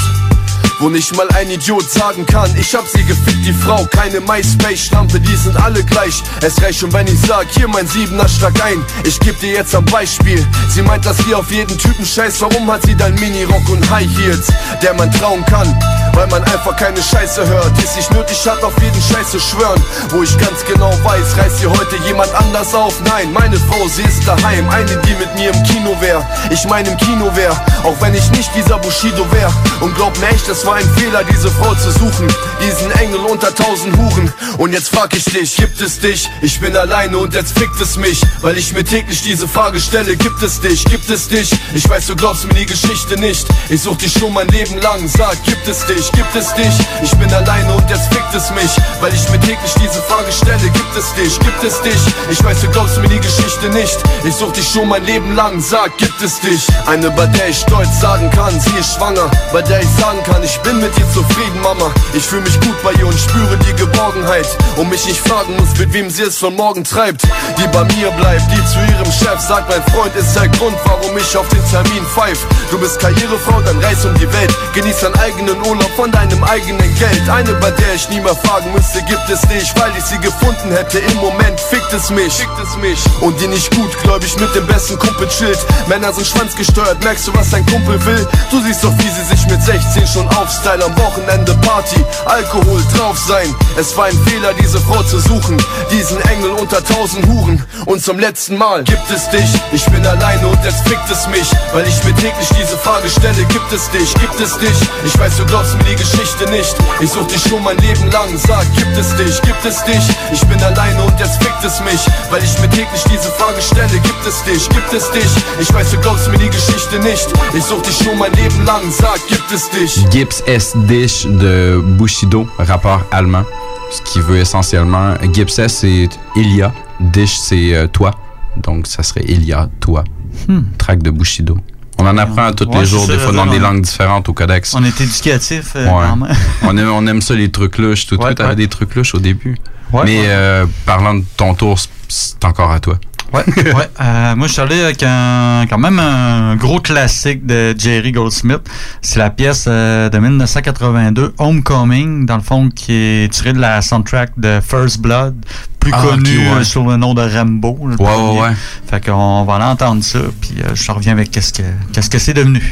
Wo nicht mal ein Idiot sagen kann, ich hab sie gefickt, die Frau. Keine MySpace-Stampe, die sind alle gleich. Es reicht schon, wenn ich sag, hier mein Siebener schlag ein. Ich geb dir jetzt ein Beispiel. Sie meint, dass sie auf jeden Typen scheißt. Warum hat sie dann Mini-Rock und High Heels, der man trauen kann? Weil man einfach keine Scheiße hört, die es nicht nötig hat, auf jeden Scheiß zu schwören. Wo ich ganz genau weiß, reißt hier heute jemand anders auf. Nein, meine Frau, sie ist daheim. Eine, die mit mir im Kino wär. Ich mein im Kino wär, auch wenn ich nicht dieser Bushido wär. Und glaub mir echt, es war ein Fehler, diese Frau zu suchen. Diesen Engel unter tausend Huren. Und jetzt frag ich dich, gibt es dich? Ich bin alleine und jetzt fickt es mich. Weil ich mir täglich diese Frage stelle, gibt es dich? Gibt es dich? Ich weiß, du glaubst mir die Geschichte nicht. Ich such dich schon mein Leben lang. Sag, gibt es dich? Gibt es dich? Ich bin alleine und jetzt fickt es mich. Weil ich mir täglich diese Frage stelle, gibt es dich? Gibt es dich? Ich weiß, du glaubst mir die Geschichte nicht. Ich such dich schon mein Leben lang. Sag, gibt es dich? Eine, bei der ich stolz sagen kann, sie ist schwanger. Bei der ich sagen kann, ich bin mit ihr zufrieden, Mama. Ich fühle mich gut bei ihr und spüre die Geborgenheit. Und mich nicht fragen muss, mit wem sie es von morgen treibt. Die bei mir bleibt, die zu ihrem Chef sagt, mein Freund ist der Grund, warum ich auf den Termin pfeif. Du bist Karrierefrau, dann reis um die Welt. Genieß deinen eigenen Urlaub von deinem eigenen Geld. Eine, bei der ich nie mehr fragen müsste, gibt es nicht, weil ich sie gefunden hätte. Im Moment fickt es mich, fickt es mich. Und die nicht gutgläubig mit dem besten Kumpel chillt. Männer sind schwanzgesteuert, merkst du, was dein Kumpel will? Du siehst doch, wie sie sich mit 16 schon aufstyle am Wochenende Party, Alkohol drauf sein. Es war ein Fehler, diese Frau zu suchen. Diesen Engel unter tausend Huren. Und zum letzten Mal gibt es dich. Ich bin alleine und jetzt fickt es mich. Weil ich mir täglich diese Frage stelle, gibt es dich, gibt es dich? Ich weiß, du glaubst mir die Geschichte nicht. Ich such dich schon mein Leben lang. Sag, gibt es dich, gibt es dich? Ich bin alleine und jetzt fickt es mich. Weil ich mir täglich diese Frage stelle, gibt es dich, gibt es dich? Ich weiß, du glaubst mir die Geschichte nicht. Ich such dich schon mein Leben lang. Sag, gibt es dich? Gibbs S. Dish de Bushido, rappeur allemand. Ce qui veut essentiellement. Gibbs S, c'est Ilia. Dish, c'est euh, toi. Donc, ça serait Ilia, toi. Hmm. Track de Bushido. On en apprend tous Ouais, les jours, des fois dans des langues différentes au codex. On est éducatif euh, Ouais. [laughs] on, aime, on aime ça, les trucs louches. Tout, Ouais, avais ouais. des trucs louches au début. Ouais, Mais euh, parlant de ton tour, c'est encore à toi. Ouais, [laughs] ouais. Euh, moi, je suis allé avec un, quand même un gros classique de Jerry Goldsmith. C'est la pièce euh, de 1982, Homecoming, dans le fond, qui est tirée de la soundtrack de First Blood, plus Ah, connue ouais. euh, sous le nom de Rambo. Ouais, ouais, ouais. Fait qu'on va aller entendre ça, puis euh, je reviens avec qu'est-ce que qu'est-ce que c'est devenu.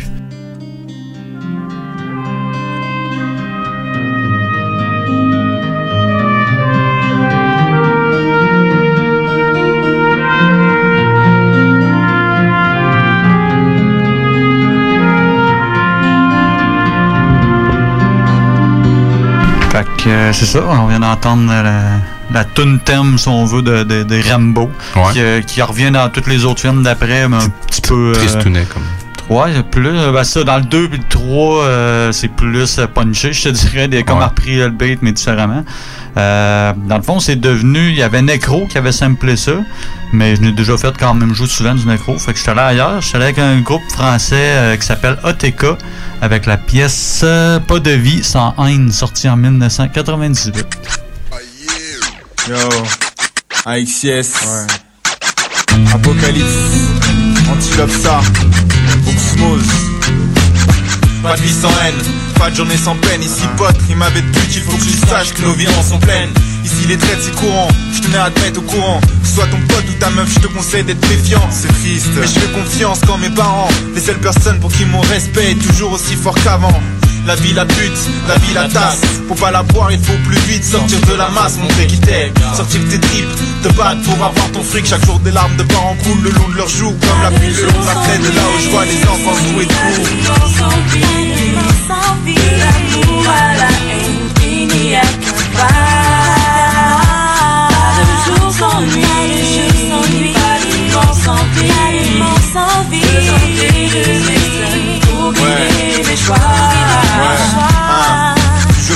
C'est ça, on vient d'entendre euh, la, la tune thème, si on veut, de, de, de Rambo, qui, euh, qui revient dans tous les autres films d'après, mais un petit peu... euh, Tristounet, comme. Ouais, il y a plus. euh, Ben ça, dans le 2 et le 3, euh, c'est plus euh, punché, je te dirais. Des, comme Ouais. a repris le beat, mais différemment. Euh, dans le fond, c'est devenu. Il y avait Necro qui avait samplé ça. Mais je n'ai déjà fait quand même jouer souvent du Necro. Fait que je suis allé ailleurs. Je suis allé avec un groupe français euh, qui s'appelle OTK avec la pièce euh, Pas de vie sans haine, sortie en 1998. Yo, AXS. Apocalypse. Antilopsa. Oxmose. Pas de vie sans haine, pas de journée sans peine. Ici, pote, il m'avait pute, il faut que tu saches que nos vies en sont pleines. Ici, les traites, c'est courant, je tenais à te mettre au courant. Que soit ton pote ou ta meuf, je te conseille d'être méfiant. C'est triste, mais je fais confiance quand mes parents, les seules personnes pour qui mon respect est toujours aussi fort qu'avant. La vie la pute, la vie la tasse. Pour pas la boire il faut plus vite sortir de la masse Montrer qui t'es, sortir tes tripes Te battre pour avoir ton fric. Chaque jour des larmes de parents coulent le long de leurs joues Comme la pluie le long de la crête là où je vois les enfants jouer de jour pas de jour mort sans vie. Guider mes choix. Ah.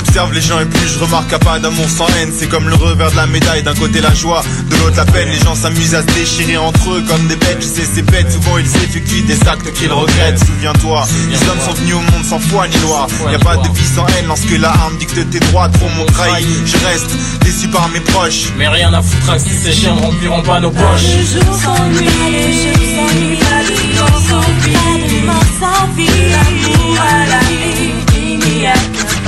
J'observe les gens et plus je remarque à pas d'amour sans haine C'est comme le revers de la médaille, d'un côté la joie, de l'autre la peine. Les gens s'amusent à se déchirer entre eux comme des bêtes. Je sais ces bêtes, souvent ils effectuent des actes qu'ils regrettent. Souviens-toi, les hommes sont venus au monde sans foi ni loi. Y a pas de vie sans haine lorsque la arme dicte tes droits Trop m'ont trahi, je reste déçu par mes proches. Mais rien à foutre si ces chiens ne rempliront pas nos Pas poches. de jour sans nuit, pas de jour sans nuit, pas de mort sans vie, pas de mort sans vie. À la qui n'y a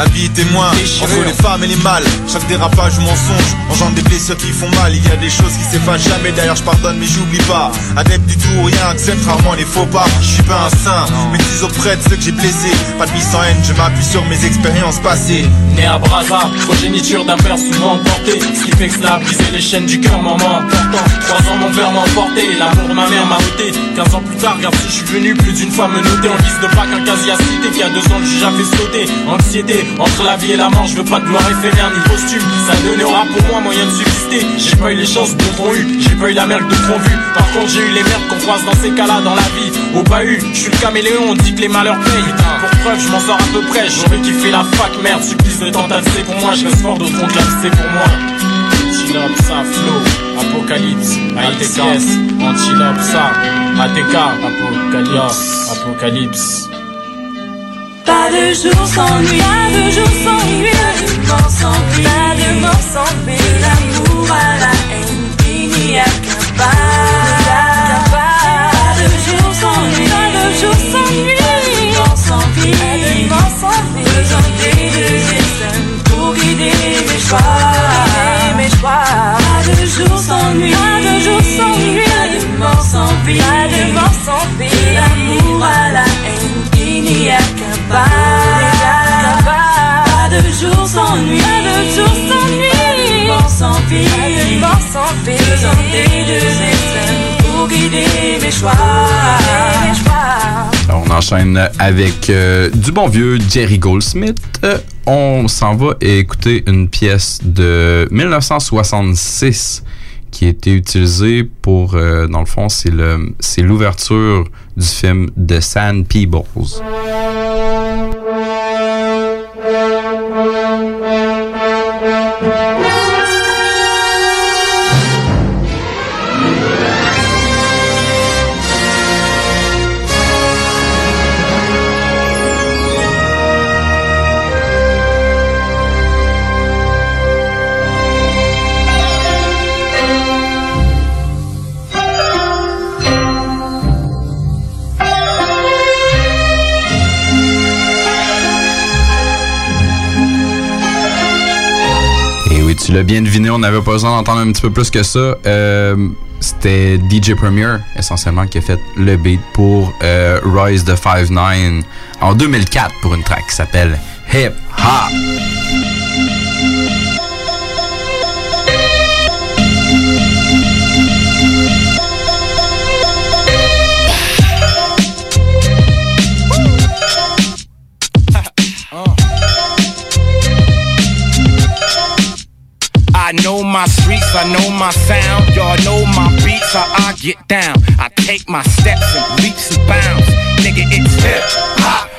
qu'un vie est témoin Entre les femmes et les mâles. Chaque dérapage ou mensonge engendre des blessures qui font mal. Il y a des choses qui s'effacent jamais. D'ailleurs je pardonne mais j'oublie pas. Adepte du tout ou rien accepte rarement les faux pas. Je suis pas un saint Mais dis auprès de ceux que j'ai blessés. Pas de vie sans haine Je m'appuie sur mes expériences passées. Né à Brazza, progéniture d'un père souvent emporté Ce qui fait que cela a brisé les chaînes du cœur, moment important. Trois ans mon père m'a emporté, l'amour de ma mère m'a ôté. 15 ans plus tard, regarde si je suis venu plus d'une fois me noter. En guise de pas qu'un casier à cité. Qui a deux ans a fait sauter. Anxiété, entre la vie et la mort, je veux pas de gloire éphémère ni costume Ça donnait aura pour moi moyen de subsister. J'ai pas eu les chances d'autres ont eu, j'ai pas eu la merde d'autres ont vu Par contre j'ai eu les merdes qu'on croise dans ces cas-là dans la vie. Au bahut, je suis le caméléon, on dit que les malheurs payent. Pour preuve, je m'en sors à peu près, j'aurais kiffé la fac, merde. Supplice de tentative, c'est pour moi, je reste fort d'autres ont c'est pour moi. Antilope, ça, flow, apocalypse, ATKS, antilope, ça, ATK, apocalypse, apocalypse. De jour sans nuit, pas de jour sans nuit, pas de mort sans paix, l'amour à la haine, il n'y a qu'un pas, pas de jour sans nuit, pas de jour sans nuit, sans vie, pas de mort sans besoin personnes pour guider mes choix, mes choix, pas de jour sans nuit, pas de jour sans nuit, pas de mort sans vie, pas de mort sans paix, l'amour qu'un pas, pas de jour sans nuit, pas de jour sans nuit, pas de mort sans vie, pas de mort sans paix, besoin des deux extrêmes pour guider mes choix, mes choix. On enchaîne avec euh, du bon vieux Jerry Goldsmith. Euh, on s'en va écouter une pièce de 1966 qui a été utilisée pour, euh, dans le fond, c'est c'est l'ouverture du film The Sand Peebles. Tu l'as bien deviné, on n'avait pas besoin d'entendre un petit peu plus que ça. Euh, C'était DJ Premier, essentiellement, qui a fait le beat pour euh, Rise the 5-9 en 2004 pour une track qui s'appelle Hip Hop. I know my streets, I know my sound. Y'all know my beats, how I get down. I take my steps and leaps and bounds. Nigga, it's hip hop.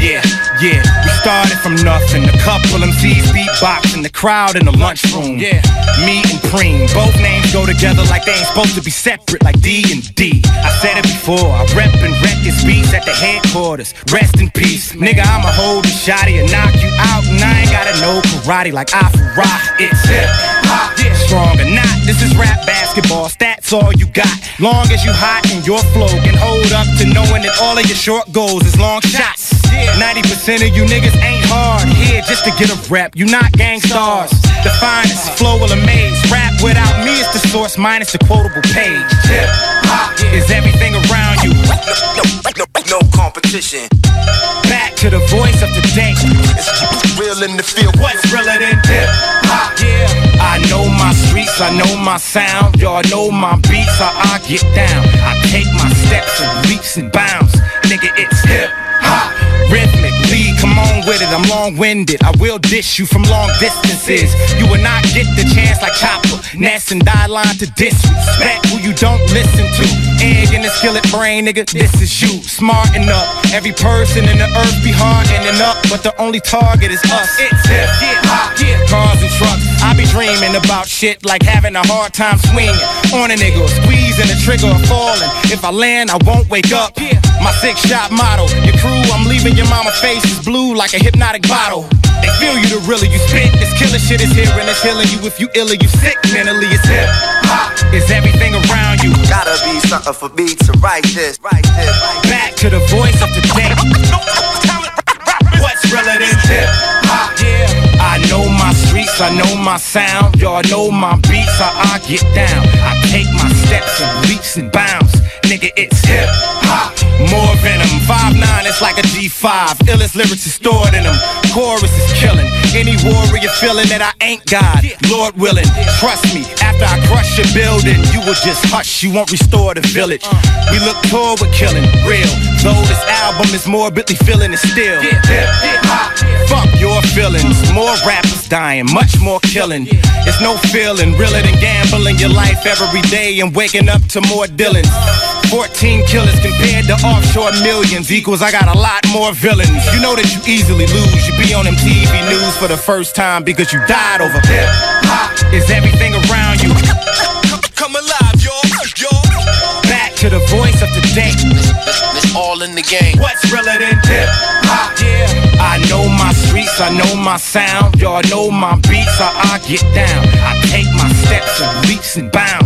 Yeah, yeah, started from nothing. A couple MCs beatboxing, the crowd in the lunchroom. Yeah, me and Preem, both names go together like they ain't supposed to be separate, like D and D. I said it before, I rep and wreck this beats at the headquarters. Rest in peace, nigga. I'ma hold the shotty and knock you out, and I ain't gotta know karate like I rock. It's hip hop, yeah, strong or not. This is rap basketball, stats all you got. Long as you hot and your flow can hold up to knowing that all of your short goals is long shots. 90% of you niggas ain't hard here just to get a rep. You not gang stars. The finest flow will amaze. Rap without me is the source minus the quotable page. Hip hop is everything around you. No competition. Back to the voice of the day. It's real in the field. What's realer than hip hop? Yeah. I know my streets, I know my sound. Y'all know my beats, how I get down. I take my steps and leaps and bounds. Nigga, it's hip hop. Rhythmic, come on with it. I'm long winded. I will dish you from long distances. You will not get the chance like Chopper, Ness, and die line to disrespect who you don't listen to. Egg in the skillet brain, nigga, this is you. Smarten up. Every person in the earth be hardening up, but the only target is us. It's hop, yeah. Cars and trucks. I be dreaming about shit like having a hard time swinging on a nigga, squeezing the trigger or falling. If I land, I won't wake up. My six shot model. Your crew, I'm leaving your mama face is blue like a hypnotic bottle. They feel you the realer you spit. This killer shit is here and it's healing you. If you ill or you sick mentally, it's hip hop. Is everything around you. Gotta be something for me to write this. Write this. Back to the voice of the day. [laughs] What's realer than hip hop? Streets, I know my sound. Y'all know my beats, how I get down. I take my steps and leaps and bounds. Nigga, it's hip hop. More venom. 5'9, it's like a G5. Illest lyrics is stored in them. Chorus is killing. Any warrior feeling that I ain't God. Lord willing, trust me. After I crush your building, you will just hush. You won't restore the village. We look with killing. Real. Though this album is morbidly feeling it still. Hip hop. Fuck your feelings. More rappers dying, much more killing. It's no feeling realer than gambling your life every day and waking up to more Dylans. 14 killers compared to offshore millions equals I got a lot more villains. You know that you easily lose. You be on them TV news for the first time because you died over hip hop. Is everything around you? Come alive, yo, yo. Back to the voice of today. All in the game. What's realer than hip hop? Yeah. I know my streets, I know my sound. Y'all know my beats, how I get down. I take my steps and leaps and bounds.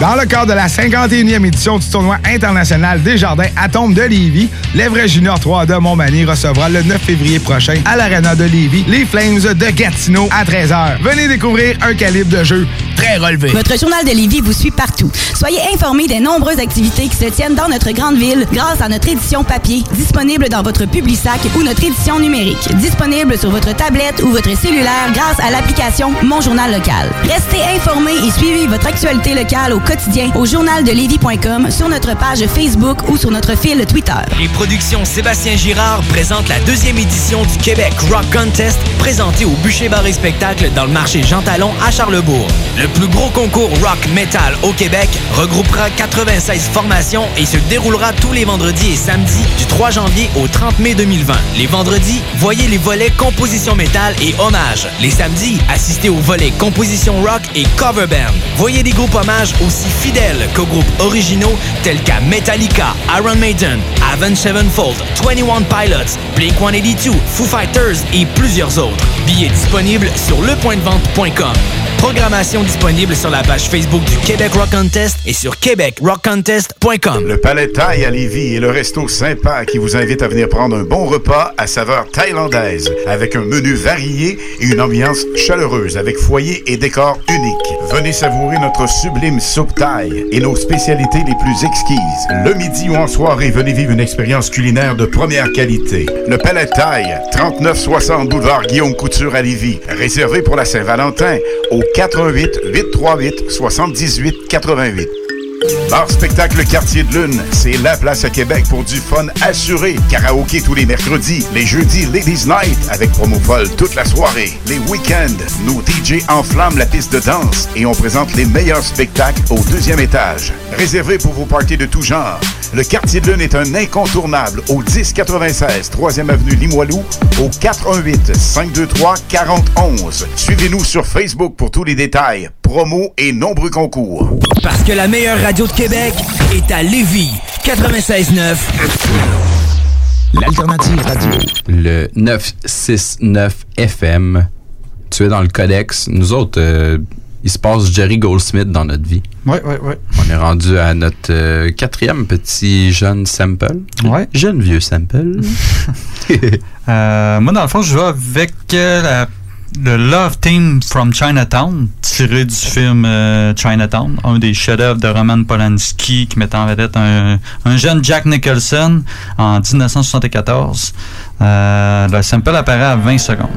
Dans le cadre de la 51e édition du tournoi international des jardins Atomes de Lévis, l'Evray Junior 3 de Montmagny recevra le 9 février prochain à l'Arena de Lévis les Flames de Gatineau à 13h. Venez découvrir un calibre de jeu très relevé. Votre journal de Lévis vous suit partout. Soyez informés des nombreuses activités qui se tiennent dans notre grande ville grâce à notre édition papier, disponible dans votre Publisac ou notre édition numérique, disponible sur votre tablette ou votre cellulaire grâce à l'application Mon Journal Local. Restez informés et suivez votre actualité locale au quotidien au journaldelévis.com, sur notre page Facebook ou sur notre fil Twitter. Les productions Sébastien Girard présentent la deuxième édition du Québec Rock Contest présentée au Bûcher Bar et Spectacle dans le marché Jean Talon à Charlebourg. Le plus gros concours rock metal au Québec regroupera 96 formations et se déroulera tous les vendredis et samedis du 3 janvier au 30 mai 2020. Les vendredis, voyez les volets composition métal et hommage. Les samedis, assistez aux volets composition rock et cover band. Voyez des groupes hommages aussi fidèles qu'aux groupes originaux tels qu'à Metallica, Iron Maiden, Avenged Sevenfold, 21 Pilots, Blink-182, Foo Fighters et plusieurs autres. Billets disponibles sur lepointdevente.com. Programmation disponible sur la page Facebook du Québec Rock Contest et sur québecrockcontest.com. Le Palais Thaï à Lévis est le resto sympa qui vous invite à venir prendre un bon repas à saveur thaïlandaise avec un menu varié et une ambiance chaleureuse avec foyer et décor unique. Venez savourer notre sublime soupe thaï et nos spécialités les plus exquises. Le midi ou en soirée, venez vivre une expérience culinaire de première qualité. Le Palais Thaï, 3960 boulevard Guillaume Couture à Lévis. Réservé pour la Saint-Valentin au 88 838 78 88. Bar Spectacle Quartier de Lune, c'est la place à Québec pour du fun assuré. Karaoké tous les mercredis, les jeudis Ladies Night avec promo folle toute la soirée. Les week-ends, nos DJ enflamment la piste de danse et on présente les meilleurs spectacles au deuxième étage. Réservé pour vos parties de tout genre. Le quartier de lune est un incontournable au 1096 3e avenue Limoilou au 418 523 4011. Suivez-nous sur Facebook pour tous les détails, promos et nombreux concours. Parce que la meilleure de Québec est à Lévis. 96.9. L'alternative radio. Le 969 FM. Tu es dans le codex. Nous autres, euh, il se passe Jerry Goldsmith dans notre vie. Oui, oui, oui. On est rendu à notre euh, quatrième petit jeune sample. Ouais. Jeune vieux sample. [laughs] Euh, moi, dans le fond, je vais avec euh, la- le Love Team from Chinatown, tiré du film euh, Chinatown, un des chefs-d'œuvre de Roman Polanski qui met en vedette un, un jeune Jack Nicholson en 1974. Euh, le sample apparaît à 20 secondes.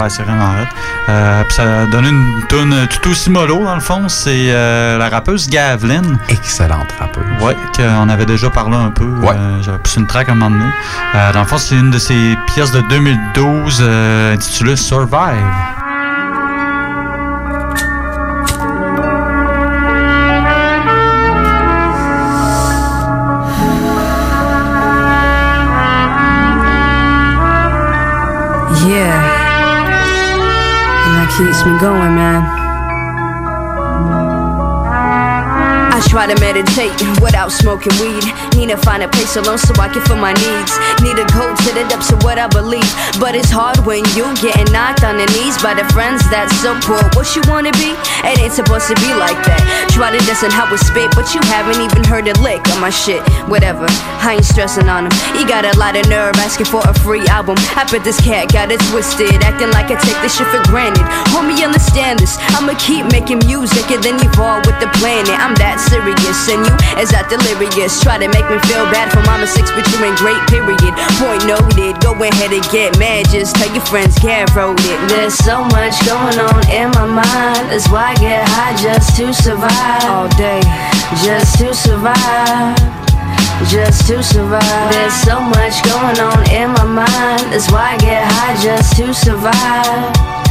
Ouais, c'est vraiment hot. Euh, puis ça donne une tune tout aussi mollo, dans le fond. C'est euh, la rappeuse Gavlin. Excellente rappeuse. Ouais, qu'on avait déjà parlé un peu. Euh, J'avais poussé une track à un moment donné. Euh, dans le fond, c'est une de ses pièces de 2012 euh, intitulée Survive. Me going, try to meditate without smoking weed. Need to find a place alone so I can feel my needs. Need to go to the depths of what I believe. But it's hard when you getting knocked on the knees by the friends that support what you wanna be. It ain't supposed to be like that. Try to listen how we spit, but you haven't even heard a lick of my shit. Whatever, I ain't stressing on him. You got a lot of nerve asking for a free album. I bet this cat got it twisted, acting like I take this shit for granted. Homie, understand this. I'ma keep making music and then evolve with the planet. I'm that serious, and you is that delirious. Try to make me feel bad for mama six, but you ain't great, period. Point noted, go ahead and get mad. Just tell your friends, Gary wrote it. There's so much going on in my mind. That's why I get high just to survive. All day, just to survive. Just to survive. There's so much going on in my mind. That's why I get high just to survive.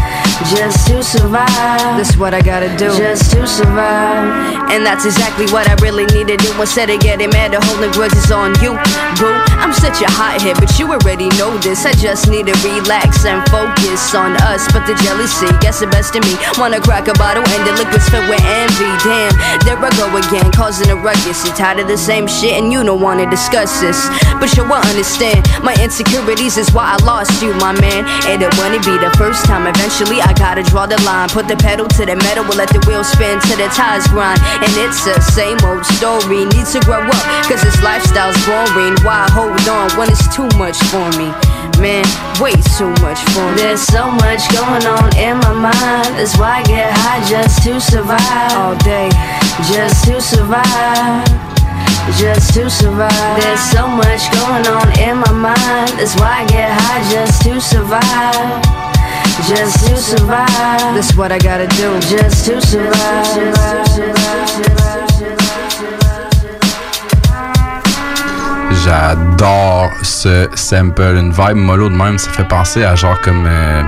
Just to survive. That's what I gotta do. Just to survive. And that's exactly what I really need to do instead of getting mad or holding grudges is on you. Boo, I'm such a hothead, but you already know this. I just need to relax and focus on us. But the jealousy gets the best of me. Wanna crack a bottle and the liquid's filled with envy. Damn, there I go again, causing a ruckus. You tired of the same shit and you don't wanna discuss this. But you won't understand. My insecurities is why I lost you, my man. And it wouldn't be the first time. Eventually, I gotta draw the line. Put the pedal to the metal, we'll let the wheels spin till the tires grind. And it's the same old story. Need to grow up, cause this lifestyle's boring. Why hold on when it's too much for me? Man, way too much for me. There's so much going on in my mind. That's why I get high just to survive. All day, just to survive. Just to survive. There's so much going on in my mind. That's why I get high just to survive. Just to survive. That's what I gotta do. Just to J'adore ce sample. Une vibe mollo de même, ça fait penser à genre comme. euh,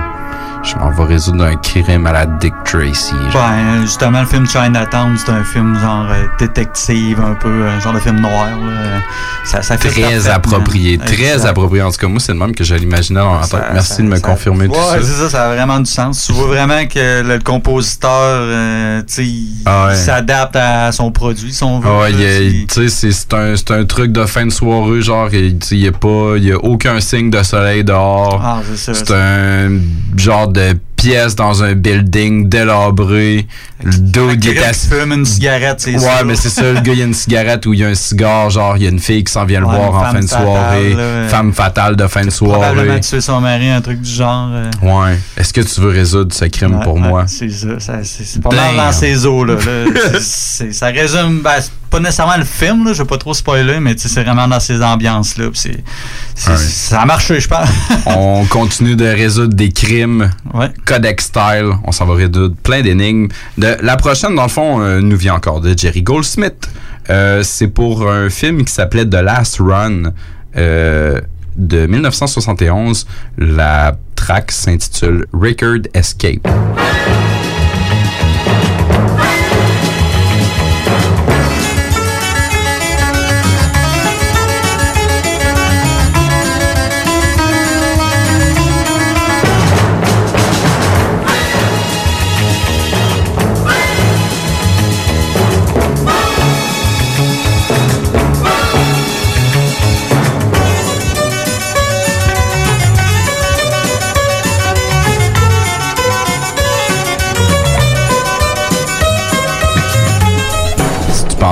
je m'en vais résoudre un crime à la Dick Tracy. genre. Ben, justement, le film Chinatown, c'est un film genre euh, détective, un peu, un genre de film noir. là. Ça, ça fait Très approprié, très approprié. En tout cas, moi, c'est le même que je l'imaginais dans ma tête. Merci de me confirmer tout Ouais, ça. c'est ça, ça a vraiment du sens. Tu vois vraiment que le, le compositeur, euh, tu Ah ouais. s'adapte à son produit, si on veut. Ah ouais, tu sais, c'est- un, un truc de fin de soirée, genre, il tu sais, il y a pas, y a aucun signe de soleil dehors. Ah, c'est ça, C'est ça. un genre de pièce dans un building délabré. Le dude, il est assis. fume une cigarette, c'est Ouais, ça. mais c'est ça, le gars, il y a une cigarette ou il y a un cigare, genre, il y a une fille qui s'en vient le Ouais, voir en fin de fatale, soirée. là. Femme fatale de fin de Probablement soirée. tuer son mari, un truc du genre. euh. Ouais. Est-ce que tu veux résoudre ce crime Ouais, pour ouais, moi? C'est ça, ça- c'est pas mal dans ces eaux-là. là. [laughs] Ça résume, ben, pas nécessairement le film, là, je vais pas trop spoiler, mais c'est vraiment dans ces ambiances-là. Ouais. Ça a marché, je pense. On continue de résoudre des crimes. Codex style. On s'en va résoudre plein d'énigmes. La prochaine, dans le fond, euh, nous vient encore de Jerry Goldsmith. Euh, c'est pour un film qui s'appelait The Last Run euh, de 1971. La track s'intitule Record Escape.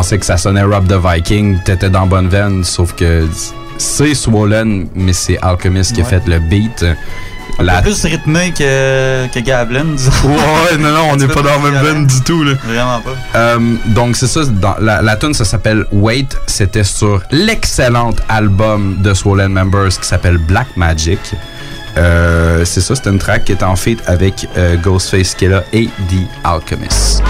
Pensais que ça sonnait Rob the Viking, t'étais dans bonne veine, sauf que c'est Swollen, mais c'est Alchemist qui a fait le beat. Un La- peu plus rythmé que, que Gablin, disons. Ouais, non, non, on [laughs] n'est pas dans la même veine du tout, là. Vraiment pas. Euh, donc c'est ça, dans, la, la tune ça s'appelle Wait, c'était sur l'excellent album de Swollen Members qui s'appelle Black Magic. Euh, c'est ça, c'était une track qui est en feat avec euh, Ghostface Killa et The Alchemist.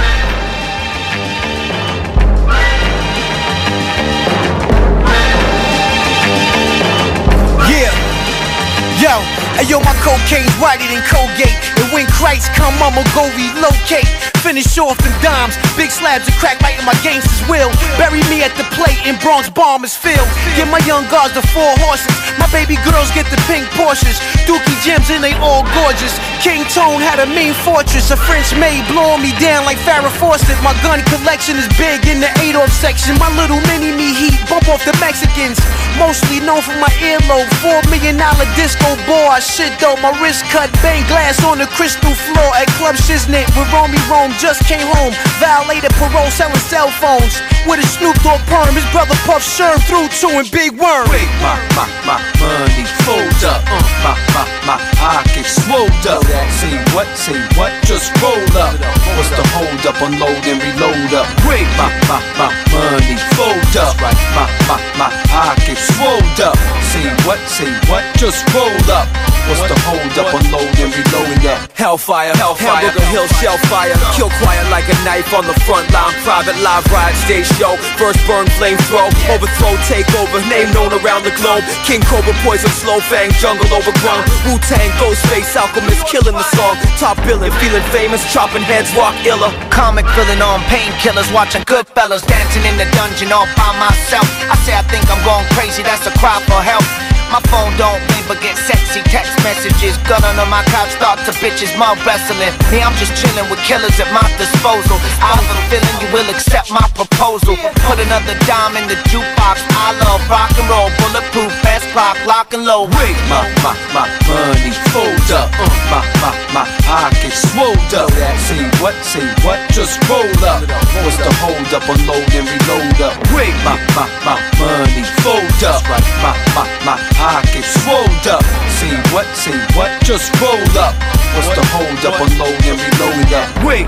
Hey yo, my cocaine's whiter than Colgate. And when Christ come, I'ma go relocate. Finish off in dimes, big slabs of crack right in my gangster's will. Bury me at the plate in Bronx Bombers Field. Give my young guards the four horses. My baby girls get the pink Porsches. Dookie gems and they all gorgeous. King Tone had a mean fortress. A French maid blowing me down like Farrah Fawcett. My gun collection is big in the 8 off section. My little mini me heat bump off the Mexicans. Mostly known for my earlobe. Four million dollar disco ball. Shit though, my wrist cut, bang glass on the crystal floor at Club Shiznit with Romy Rome. Just came home, violated parole, selling cell phones. With a Snoop Dogg perm, his brother Puff Sherm through two and Big Worm. Wait, my, my, my money fold up. Uh, my, my, my pocket swolled up. Say what, say what, just roll up. What's the hold up, unload and reload up. Wait, my, my, my money fold up. Right, my, my, my pocket swolled up. Say what, say what, just roll up. What's the hold up, unload and reload up. Hellfire, Hellfire, Hamburger Hill, shell fire. Kill quiet like a knife on the front line. Private live ride, stage show. First burn, flame throw. Overthrow, takeover. Name known around the globe. King Cobra, poison, slow fang, jungle overgrown. Wu Tang, Ghostface, Alchemist, killing the song. Top billing, feeling famous, chopping heads, walk iller. Comic villain on painkillers, watching Goodfellas, dancing in the dungeon all by myself. I say I think I'm going crazy, that's a cry for help. My phone don't ring but get sexy text messages. Gun under my couch, start to bitches mouth wrestling. Me, I'm just chilling with killers at my disposal. I have a feeling you will accept my proposal. Put another dime in the jukebox. I love rock and roll, bulletproof, best rock, lock and load. Wait, my, my, my money fold up. Uh, my, my, my pocket swolled up. Say what, say what, just roll up. What's the hold up, unload and reload up. Wait, my, my, my money fold up. Right, my, my, my pocket swolled up. Say what, say what, just roll up. What's the hold up, unload and reload up. Wait.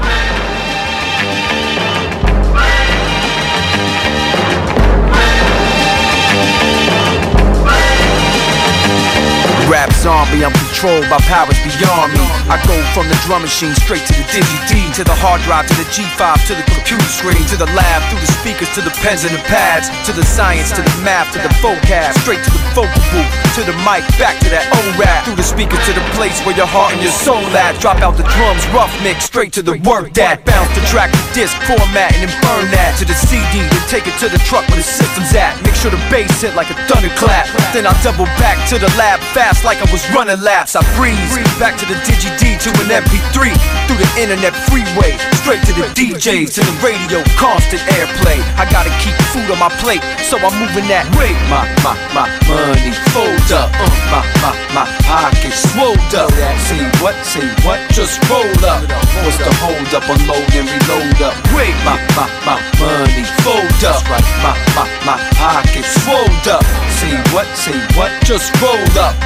Rap zombie, I'm controlled by powers beyond me. I go from the drum machine straight to the digi D, to the hard drive, to the G5, to the computer screen, to the lab, through the speakers, to the pens and the pads, to the science, to the math, to the vocab, straight to the vocal booth, to the mic, back to that old rap, through the speakers to the place where your heart and your soul at. Drop out the drums, rough mix, straight to the work that. Bounce the track to disc format and then burn that to the CD, then take it to the truck where the system's at. Make sure the bass hit like a thunderclap. Then I double back to the lab fast like I was Running laps, I breeze. Back to the Digi D to an MP3. Through the internet freeway. Straight to the DJs, to the radio, constant airplay. I gotta keep food on my plate, so I'm moving that way. My, my, my money fold up. Uh, my, my, my pockets swole up. Say what, say what, just roll up. What's the hold up, unload and reload up. Wait, my, my, my money fold up. Right, my, my, my pockets swole up. Say what, say what, just roll up.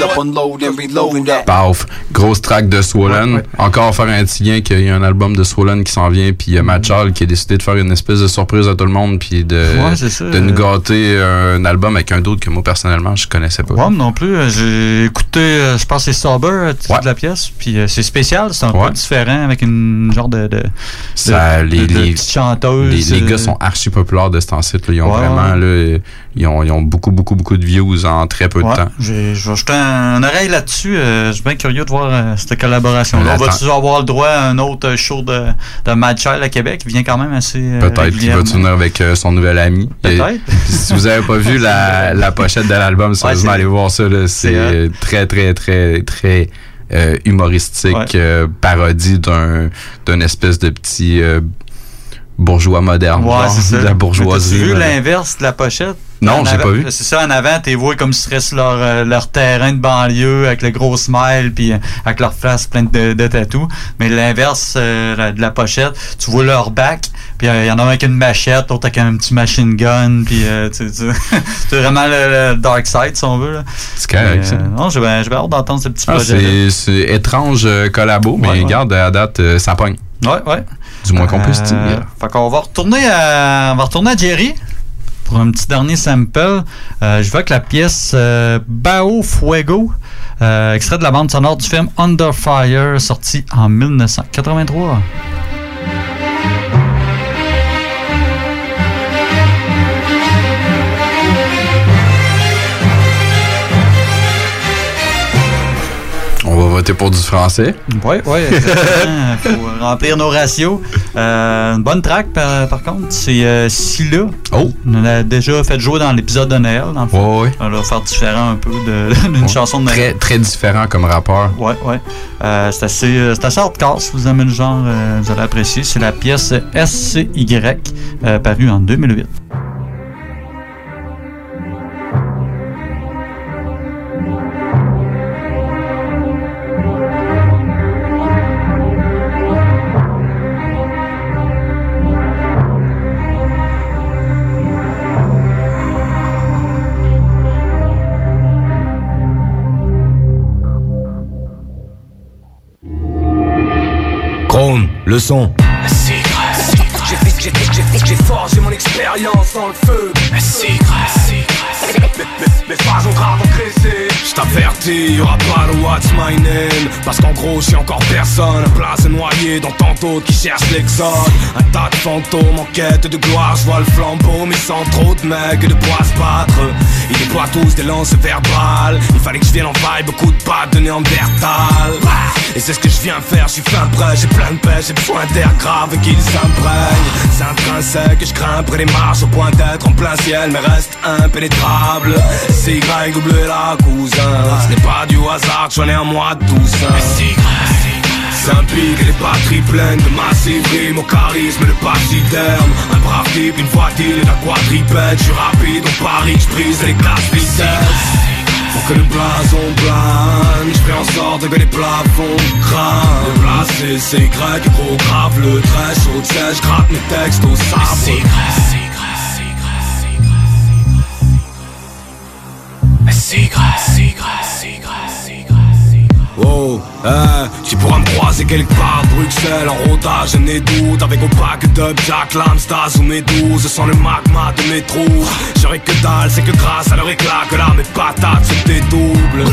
What's the hold up, unload and reload up. Paf, grosse track de Swollen. Encore faire un petit lien qu'il y a un album de Swollen qui s'en vient, puis il y a Matt Charles qui a décidé de faire une espèce de surprise à tout le monde, puis de, Ouais, de nous gâter un album avec un d'autre que moi personnellement je connaissais pas. Ouais, moi non plus. euh, J'ai écouté, euh, je pense que c'est Sober, euh, de la pièce. Puis c'est spécial, c'est un peu différent avec une genre de. de, Ça, de- les, de- de les, petite chanteuse. les, les gars sont archi populaires de ce temps-ci. là. Ils ont Ouais, vraiment, ouais. là, ils ont, ils ont beaucoup, beaucoup, beaucoup de views en très peu Ouais, de temps. j'ai- Je vais jeter un, oreille là-dessus. euh, je suis bien curieux de voir euh, cette collaboration-là. On Attends. va-tu avoir le droit à un autre show de, de Mad Child à Québec? Qui vient quand même assez. euh, Peut-être qu'il va tourner avec euh, son nouvel ami. Peut-être. [laughs] Si vous avez pas vu la, [laughs] la pochette de l'album, sérieusement, allez voir ça. là. C'est euh, très, très, très, très euh, humoristique, Ouais. euh, parodie d'un d'une espèce de petit euh, bourgeois moderne. Ouais, c'est ça. la bourgeoisie. Vu là. l'inverse de la pochette? Non, j'ai pas vu. C'est ça, en avant, t'es vois comme si serait sur leur, euh, leur terrain de banlieue avec le gros smile puis euh, avec leur face pleine de, de tatous. Mais l'inverse euh, de la pochette, tu vois leur back, puis il y en a un avec une machette, l'autre avec un petit machine gun, puis euh, [laughs] c'est vraiment le, le dark side si on veut. C'est correct, Mais, ça. euh, non, j'ai bien hâte d'entendre ce petit Ah, projet. c'est étrange euh, collabo, mais Ouais, ouais. regarde, à date, euh, ça pogne. Ouais, ouais. Du moins qu'on peut se Euh, dire. Fait qu'on va retourner à, on va retourner à Jerry pour un petit dernier sample. Euh, je vois que la pièce euh, Bao Fuego, euh, extrait de la bande sonore du film Under Fire, sorti en 1983. Voter pour du français. Oui, oui, [laughs] Il faut remplir nos ratios. Euh, une bonne track, par, par contre, c'est euh, Scylla. Oh! On a déjà fait jouer dans l'épisode de Noël, dans le fond. On va faire différent un peu [laughs] d'une chanson de Noël. Très, très différent comme rappeur. Ouais, ouais. Euh, c'est assez, euh, assez hardcore. Si vous aimez le genre, vous allez apprécier. C'est la pièce SCY, parue en 2008. Le son. J'ai forgé mon expérience dans le feu. C'est Mes, mes phases ont grave engraissé. Je t'avertis, y'aura pas de what's my name. Parce qu'en gros, j'ai encore personne. Place noyé dans tant d'autres qui cherchent l'exode. Un tas de fantômes en quête de gloire. Je vois le flambeau, mais sans trop de mecs de bois se battre. Ils déploient tous des lances verbales. Il fallait que je vienne en vibe, beaucoup de pattes de Néandertal. Et c'est ce que je viens faire, je suis fin prêt, j'ai plein de paix, j'ai besoin d'air grave et qu'ils s'imprègnent. C'est intrinsèque que je grimperai les marches au point d'être en plein ciel, mais reste impénétrable. C'est Y ou bleu là, cousin. Ce n'est pas du hasard, j'en ai un mois de Toussaint. Un et les batteries pleines de massive rime au charisme le pachyderme. Un brave type, une et la quadripède. Je suis rapide, on parie, je brise les glaces vitesse Pour que le blason plane Je fais en sorte que les plafonds craignent Le placé c'est grec, gros grave le trait chaud Je gratte mes textes au sabre Oh, croiser quelque part Bruxelles. En rodage, je n'ai doute. Avec au pack d'up, Jack Lamstas ou mes douze. Sans le magma de mes trous J'aurais que dalle, c'est que grâce à leur éclat Que là mes patates se dédoublent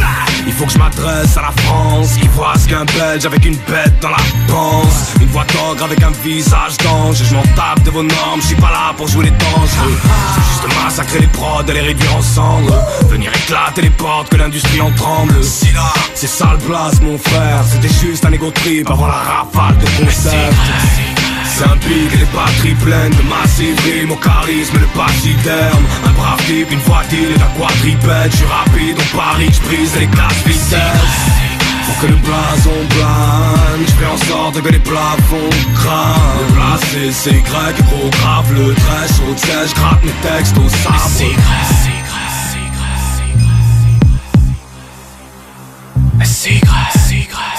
Il faut que je m'adresse à la France Qui voit ce qu'un Belge avec une bête dans la panse. Une voix d'ogre avec un visage d'ange. Je m'en tape de vos normes, je suis pas là pour jouer les dangereux juste massacrer les prods et les réduire en cendres Venir éclater les portes que l'industrie en tremble. C'est ça le place mon frère C'était juste un égo avant la rafale de concept C'est un beat et les batteries pleines de massive Mon charisme, le pachyderme Un brave type, une voiture et un quadripède. Je suis rapide, on parie, je brise les casse vitesse pour que le blason plane Je fais en sorte que les plafonds crament. Le placé c'est grec, gros grave le trait le siège, gratte mes textes au sabre c'est grave, c'est grave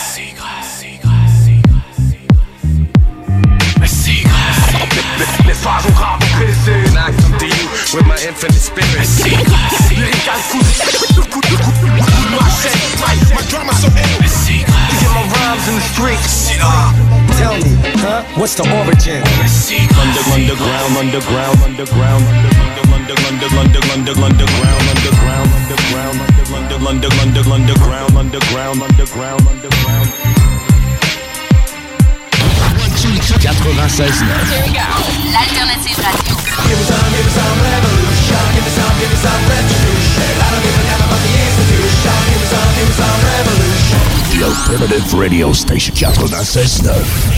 with my infinite spirit My drama so Get my rhymes in the streets Tell me, huh? What's the origin? Under, underground, underground, underground, under, under, under, under, underground, underground, underground, under, under, under, underground, underground, underground, underground. 96.9. alternative radio. Give me some, give me some revolution. Give me some, give me some. I don't give a damn about the. Give me some, give me some revolution. The alternative radio station 96.9.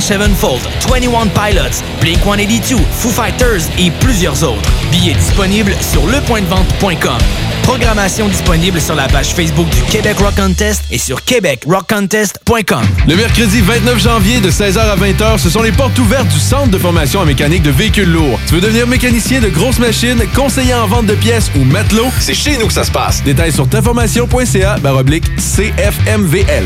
Sevenfold, 21 Pilots, Blink-182, Foo Fighters et plusieurs autres. Billets disponibles sur lepointdevente.com. Programmation disponible sur la page Facebook du Québec Rock Contest et sur québecrockcontest.com. Le mercredi 29 janvier de 16h à 20h, ce sont les portes ouvertes du Centre de formation en mécanique de véhicules lourds. Tu veux devenir mécanicien de grosses machines, conseiller en vente de pièces ou matelot? C'est chez nous que ça se passe. Détails sur taformation.ca baroblique CFMVL.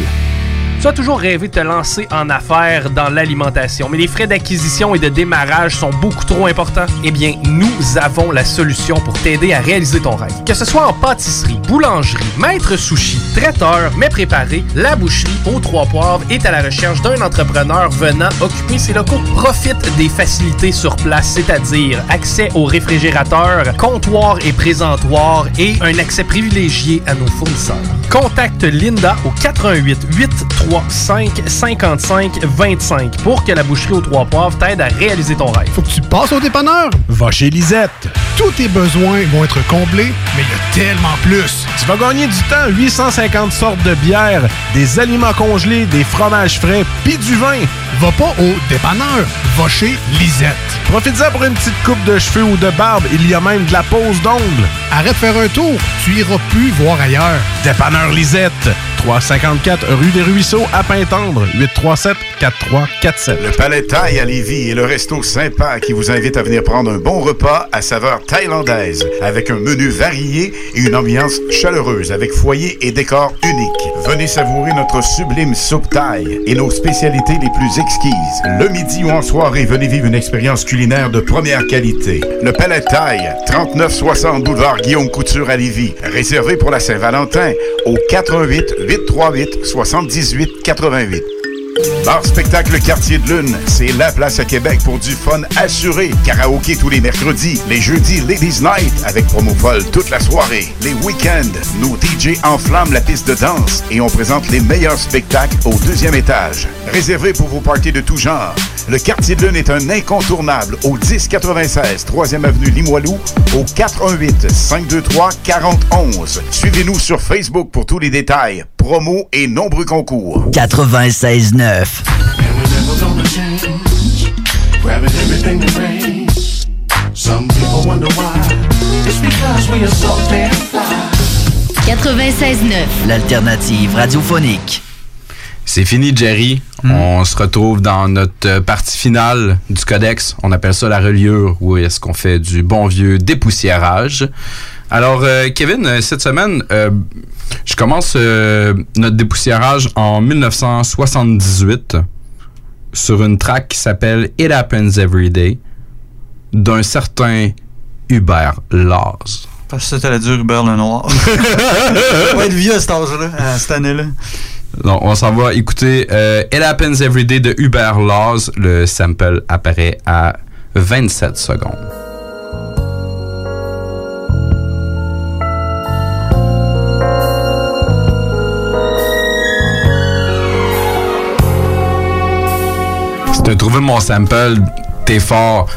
Tu as toujours rêvé de te lancer en affaires dans l'alimentation, mais les frais d'acquisition et de démarrage sont beaucoup trop importants? Eh bien, nous avons la solution pour t'aider à réaliser ton rêve. Que ce soit en pâtisserie, boulangerie, maître sushi, traiteur, mets préparé, la boucherie aux trois poivres est à la recherche d'un entrepreneur venant occuper ses locaux. Profite des facilités sur place, c'est-à-dire accès aux réfrigérateurs, comptoirs et présentoirs et un accès privilégié à nos fournisseurs. Contacte Linda au 88 835 55 25 pour que la boucherie aux trois poivres t'aide à réaliser ton rêve. Faut que tu passes au dépanneur. Va chez Lisette. Tous tes besoins vont être comblés, mais il y a tellement plus. Tu vas gagner du temps, 850 sortes de bières, des aliments congelés, des fromages frais, puis du vin. Va pas au dépanneur, va chez Lisette. Profites-en pour une petite coupe de cheveux ou de barbe, il y a même de la pose d'ongles. Arrête de faire un tour, tu iras plus voir ailleurs. Dépanneur Lisette, 354 rue des Ruisseaux à Pintendre, 837 4347. Le Palais Thaï à Lévis est le resto sympa qui vous invite à venir prendre un bon repas à saveur thaïlandaise avec un menu varié et une ambiance chaleureuse avec foyer et décor unique. Venez savourer notre sublime soupe thaï et nos spécialités les plus exquises. Le midi ou en soirée, venez vivre une expérience culinaire de première qualité. Le Palais Thaï, 3960 boulevard Guillaume Couture à Lévis. Réservé pour la Saint-Valentin au 88 838 78 88. Bar Spectacle Quartier de Lune, c'est la place à Québec pour du fun assuré. Karaoké tous les mercredis, les jeudis Ladies Night avec promo folle toute la soirée. Les week-ends, nos DJ enflamment la piste de danse et on présente les meilleurs spectacles au deuxième étage. Réservé pour vos parties de tout genre. Le quartier de lune est un incontournable au 1096 3e avenue Limoilou au 418 523 4011. Suivez-nous sur Facebook pour tous les détails, promos et nombreux concours. 96.9. Grabbing everything that rains. Some people wonder why. It's because we are so damn fly. 96.9. L'alternative radiophonique. C'est fini, Jerry. On se retrouve dans notre partie finale du codex. On appelle ça la reliure, où est-ce qu'on fait du bon vieux dépoussiérage. Alors, euh, Kevin, euh, cette semaine, euh, je commence euh, notre dépoussiérage en 1978 sur une track qui s'appelle It Happens Every Day d'un certain Hubert Laz. Parce que t'allais dire Hubert le Noir. [laughs] On va être vieux à cet âge-là, à cette année-là. Donc, on s'en va écouter It Happens Every Day de Hubert Laws. Le sample apparaît à 27 secondes. T'as trouvé mon sample, t'es fort.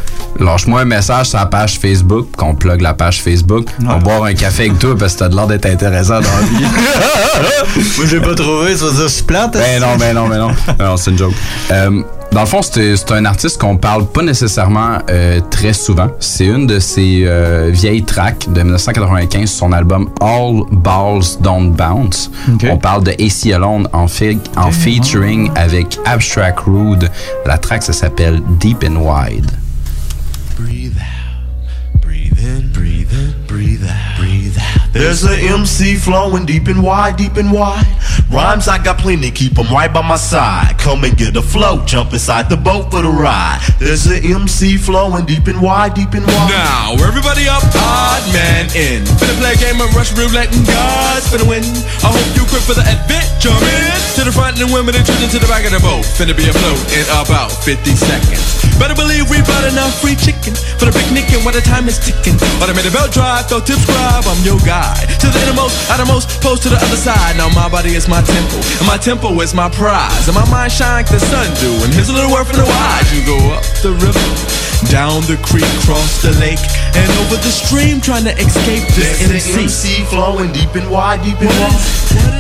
Lâche-moi un message sur la page Facebook, qu'on plug la page Facebook. On va boire un café avec toi parce que t'as de l'air d'être intéressant dans la vie. [laughs] Moi, j'ai pas trouvé, ça veut dire que je suis plate. Ben non, ben non, ben non. Non, c'est une joke. Euh, dans le fond, c'est un artiste qu'on parle pas nécessairement euh, très souvent. C'est une de ses euh, vieilles tracks de 1995 sur son album All Balls Don't Bounce. On parle de AC Alone en, fi- en featuring avec Abstract Rude. La track, ça s'appelle Deep and Wide. Breathe out. There's a MC flowing deep and wide, deep and wide. Rhymes I got plenty, keep 'em right by my side. Come and get a flow, jump inside the boat for the ride. There's a MC flowing deep and wide, deep and wide. Now, everybody up, odd man in. Finna play a game of Rush Roulette and God's finna win. I hope you quit for the adventure, man. To the front and the women and children to the back of the boat. Finna be afloat in about 50 seconds. Better believe we brought enough free chicken for the picnic and when the time is ticking. Automated belt drive, don't subscribe, I'm your guide. To the innermost, outermost, post to the other side. Now my body is my temple, and my tempo is my prize. And my mind shine like the sun do. And here's a little word from the wise. You go up the river, down the creek, cross the lake, and over the stream trying to escape this There's MC. MC flowing deep and wide, deep and wide.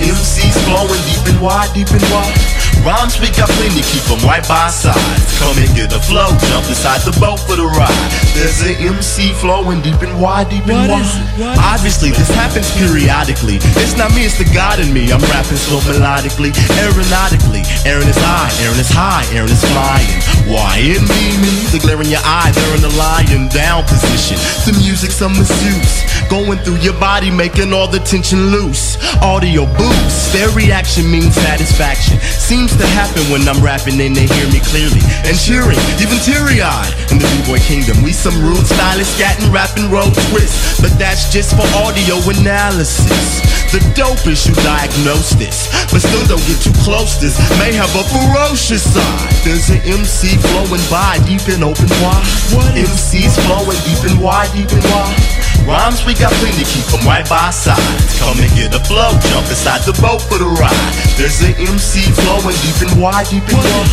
MC's flowing deep and wide, deep and wide. Rhymes we got plenty, keep 'em right by sides. Come and get a flow, jump inside the boat for the ride. There's an MC flowing deep and wide, deep and wide. Obviously, this happens periodically. It's not me, it's the God in me. I'm rapping so melodically, aeronautically. Aaron is high, Aaron is high, Aaron is flying. Why in me, me? The glare in your eye, they're in the lying down position. The music's a masseuse, going through your body, making all the tension loose. Audio boost, their reaction means satisfaction. Seems to happen when I'm rapping and they hear me clearly. And cheering, even teary eyed. In the B-Boy Kingdom, we some rude stylists, scatting, rapping, road twists. But that's just for audio analysis. The dope is you diagnose this, but still don't get too close. This may have a ferocious side. There's an MC flowing by deep and open wide. What MC's flowing deep and wide, deep and wide. Rhymes we got plenty, keep 'em right by our sides. Come and get a flow, jump inside the boat for the ride. There's an MC flowing deep and wide, deep and wide.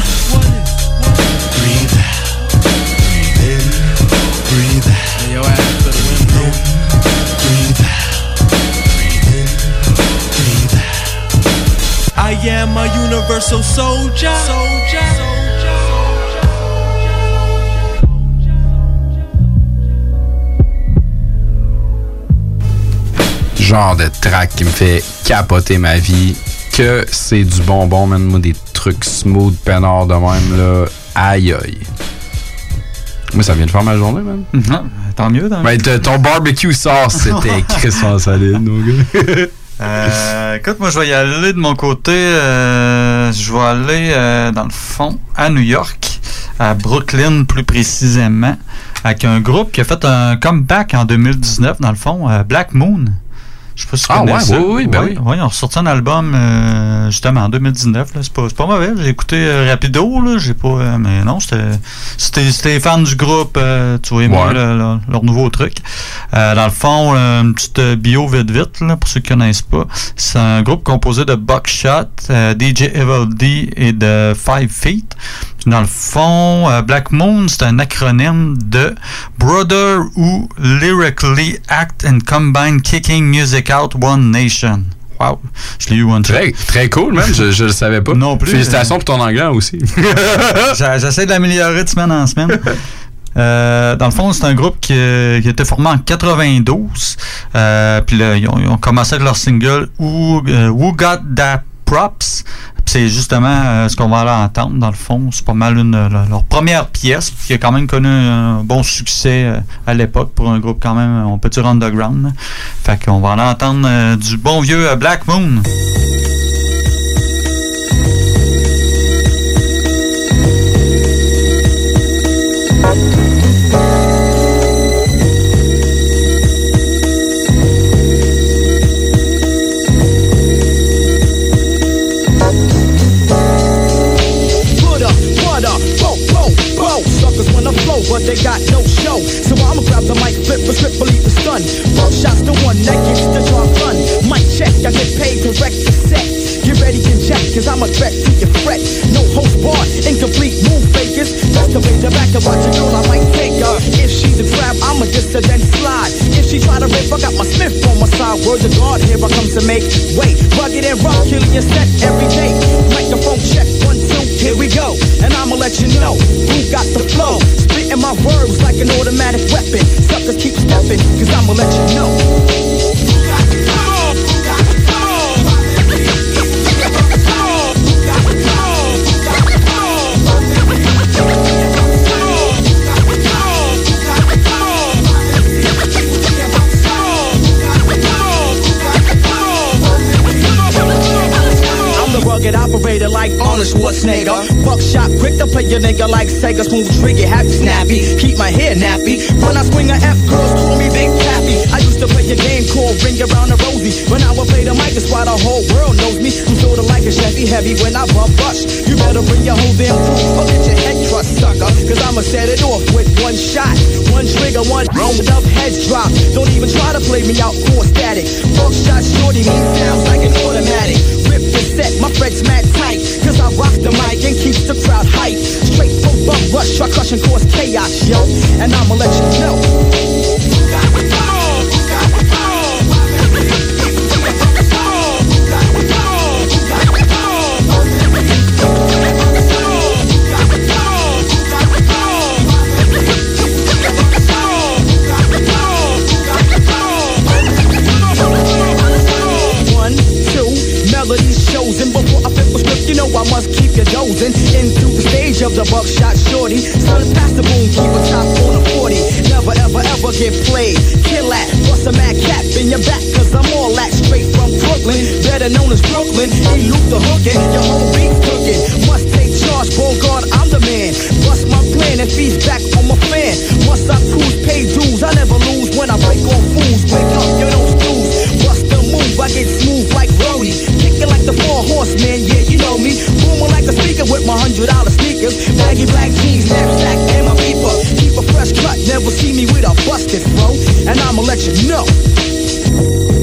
Breathe out, breathe in, breathe out. Yo, ass to the window. Breathe out, breathe in, breathe out. I am a universal soldier. Soldier. Genre de track qui me fait capoter ma vie. Que c'est du bonbon, man. Moi, des trucs smooth, peinard de même, là. Aïe, aïe. Moi, ça vient de faire ma journée, man. Tant mieux, tant mieux. Ben, ton barbecue sauce, [laughs] c'était crissement solide, mon gars. [laughs] Euh, écoute, moi, je vais y aller de mon côté. euh, je vais aller, euh, dans le fond, à New York, à Brooklyn plus précisément, avec un groupe qui a fait un comeback en 2019, dans le fond, euh, Black Moon. Je sais pas si tu Ah connais ouais, ça. oui, oui, ben Ouais, oui. ouais, ils ont sorti un album euh, justement en 2019. là. C'est pas, c'est pas mauvais. J'ai écouté euh, rapido, là. J'ai pas. euh, mais non, c'était. C'était c'était fan du groupe, euh, tu vois, aimer Ouais. le- le- leur nouveau truc. Euh, dans le fond, euh, une petite bio vite vite, là, pour ceux qui connaissent pas. C'est un groupe composé de Buckshot, euh, DJ Evil D et de Five Feet. Dans le fond, euh, Black Moon, c'est un acronyme de Brother Who Lyrically Act and Combine Kicking Music Out One Nation. Wow, je l'ai eu one Très, très cool, man. Je, je le savais pas. Non plus. Félicitations pour ton anglais aussi. [laughs] J'essaie de l'améliorer de semaine en semaine. Euh, dans le fond, c'est un groupe qui, été formé en 92. Euh, puis là, ils, ont, ils ont commencé avec leur single Who, Who Got That Props. C'est justement euh, ce qu'on va aller entendre dans le fond. C'est pas mal une, leur, première pièce qui a quand même connu un bon succès euh, à l'époque pour un groupe quand même, on peut dire underground. Fait qu'on va aller entendre euh, du bon vieux Black Moon. Cause I'm a threat to your fret. No host bar, incomplete move fakers. Just the the back of watch a girl, I might take her. If she's a trap, I'ma just a then slide. If she try to rip, I got my Smith on my side. Word to God, here I come to make way. Rugged and rock, killing your set every day. Microphone check, one, two, here we go. And I'ma let you know who got the flow. Spitting my words like an automatic weapon. Suckers keep stepping, cause I'ma let you know. I'm the rugged operator like Arnold Schwarzenegger. Buckshot, quick to play your nigga like Sega. Smooth trigger, happy snappy. Keep my hair nappy. When I swing a F, girls call me Big Pappy. I used to play a game called Ring Around the Rosie. When I would play the mic, that's why the whole world knows me. I'm sorta like a Chevy heavy when I bump rush. You better bring your whole damn crew or get your head crushed, sucker. Cause I'ma set it off with one shot. One trigger, one round of heads drop. Don't even try to play me out, core static. Buckshot shorty, me sounds like an automatic. Rip the set, my frets mad tight. Cause I rock the mic and keeps the crowd hype. Straight from bump rush, try crush and cause chaos, yo. And I'ma let you know. Buckshot shorty. Son past the boom, keep a top on a 40. Never ever ever get played. Kill that, bust a mad cap in your back, cause I'm all that straight from Brooklyn. Better known as Brooklyn. Elude the hookin', your whole beat cooking. Must take charge, Bogart, I'm the man. Bust my plan and feast back on my fan. Must I cruise, pay dues, I never lose when I break on fools. Wake up, you don't snooze. Bust the move, I get smooth like Brody. Kicking like the four horsemen, yeah, you know me. Booming like a speaker with my hundred dollar sneakers. Baggy black jeans, knapsack, and my beeper. Keep a fresh cut, never see me with a busted flow. And I'ma let you know.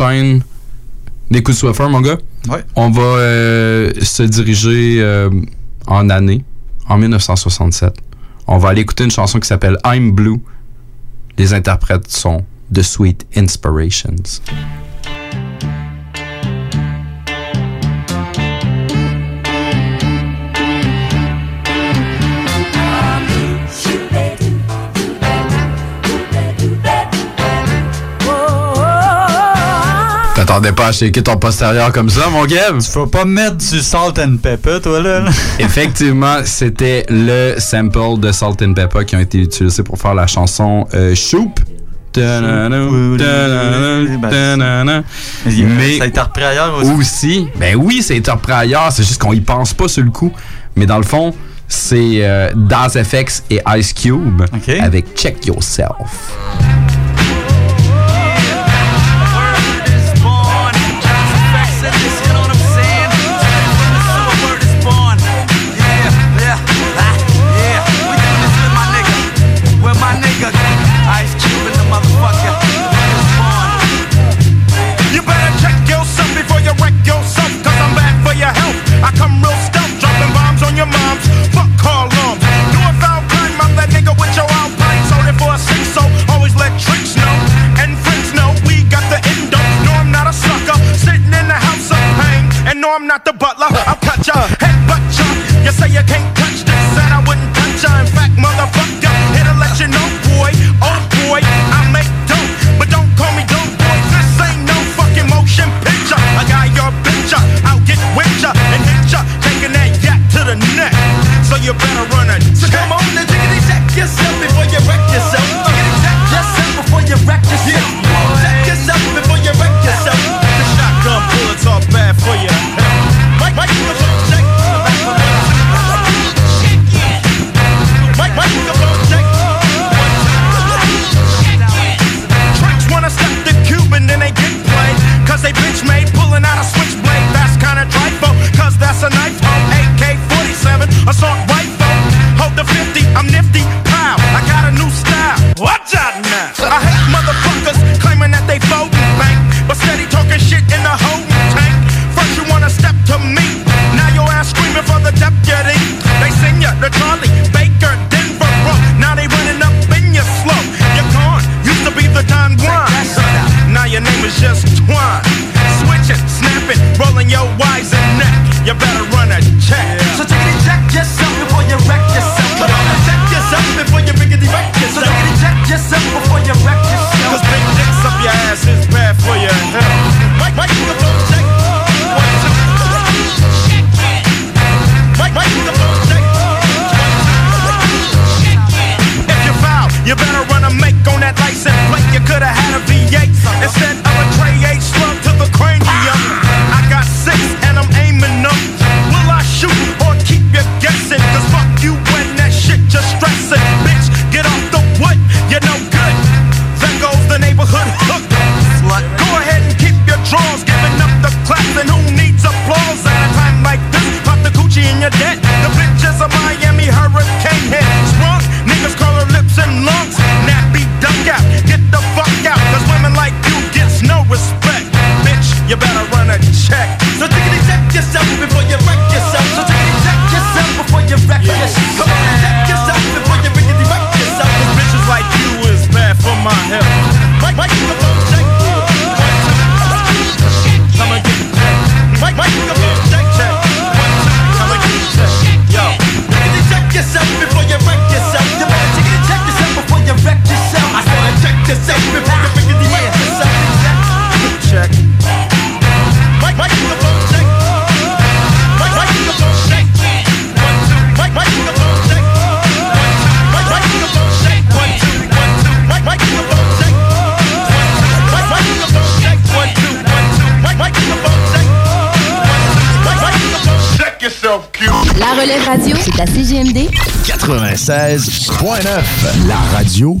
Enchaîne des coups de Swiffer, mon gars. Ouais. On va euh, se diriger euh, en année, en 1967. On va aller écouter une chanson qui s'appelle I'm Blue. Les interprètes sont The Sweet Inspirations. M'attendais pas à shaker ton postérieur comme ça, mon Kev. Tu vas pas mettre du salt and pepper, toi, là? [laughs] Effectivement, c'était le sample de Salt and Pepper qui ont été utilisés pour faire la chanson euh, Shoop. Mais ça a été repris ailleurs aussi. aussi. Ben oui, ça a été repris ailleurs, c'est juste qu'on y pense pas sur le coup. Mais dans le fond, c'est euh, Das FX et Ice Cube avec Check Yourself. No, I'm not the butler, I'll cut ya, head butt ya. You say you can't touch this, and I wouldn't touch ya. In fact, motherfucker, here to let you know, boy, oh boy, I make dope, but don't call me dope boy. This ain't no fucking motion picture. I got your picture, I'll get with ya and hit ya, taking that yak to the neck. So you better run assault rifle. Hold the 50, I'm nifty. Pow, I got a new style. Watch out now. I hate motherfuckers claiming that they folding bank, but steady talking shit in the holding tank. First you wanna step to me, now your ass screaming for the deputy. They send ya the Charlie Baker Denver Road. Now they running up in your slow. You're gone. Used to be the Don Juan. Now your name is just Twan. Switching, snapping, rolling your wise and neck. You better 96.9, la radio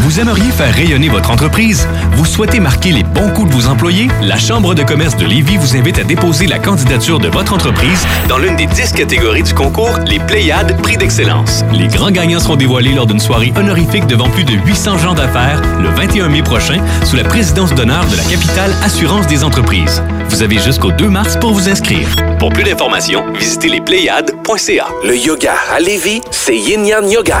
Vous aimeriez faire rayonner votre entreprise? Vous souhaitez marquer les bons coups de vos employés? La Chambre de commerce de Lévis vous invite à déposer la candidature de votre entreprise dans l'une des 10 catégories du concours Les Pléiades Prix d'Excellence. Les grands gagnants seront dévoilés lors d'une soirée honorifique devant plus de 800 gens d'affaires le 21 mai prochain sous la présidence d'honneur de la capitale Assurance des entreprises. Vous avez jusqu'au 2 mars pour vous inscrire. Pour plus d'informations, visitez lespléiades.ca. Le yoga à Lévis, c'est Yin Yang Yoga.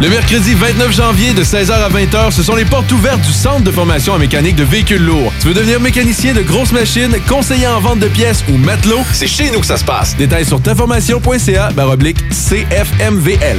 Le mercredi 29 janvier de 16h à 20h, ce sont les portes ouvertes du Centre de formation en mécanique de véhicules lourds. Tu veux devenir mécanicien de grosses machines, conseiller en vente de pièces ou matelot? C'est chez nous que ça se passe. Détails sur taformation.ca baroblique CFMVL.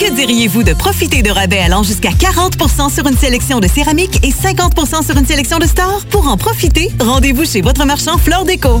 Que diriez-vous de profiter de rabais allant jusqu'à 40% sur une sélection de céramique et 50% sur une sélection de stores? Pour en profiter, rendez-vous chez votre marchand Flore Déco.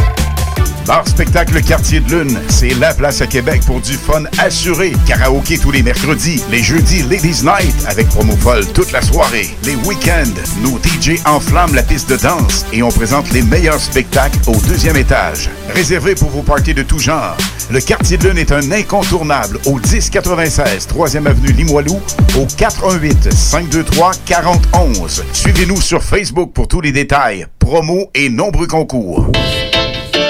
Bar Spectacle Quartier de Lune, c'est la place à Québec pour du fun assuré. Karaoké tous les mercredis, les jeudis Ladies Night avec promo folle toute la soirée. Les week-ends, nos DJ enflamment la piste de danse et on présente les meilleurs spectacles au deuxième étage. Réservé pour vos parties de tout genre. Le Quartier de Lune est un incontournable au 1096 3e avenue Limoilou au 418 523 4011. Suivez-nous sur Facebook pour tous les détails, promos et nombreux concours.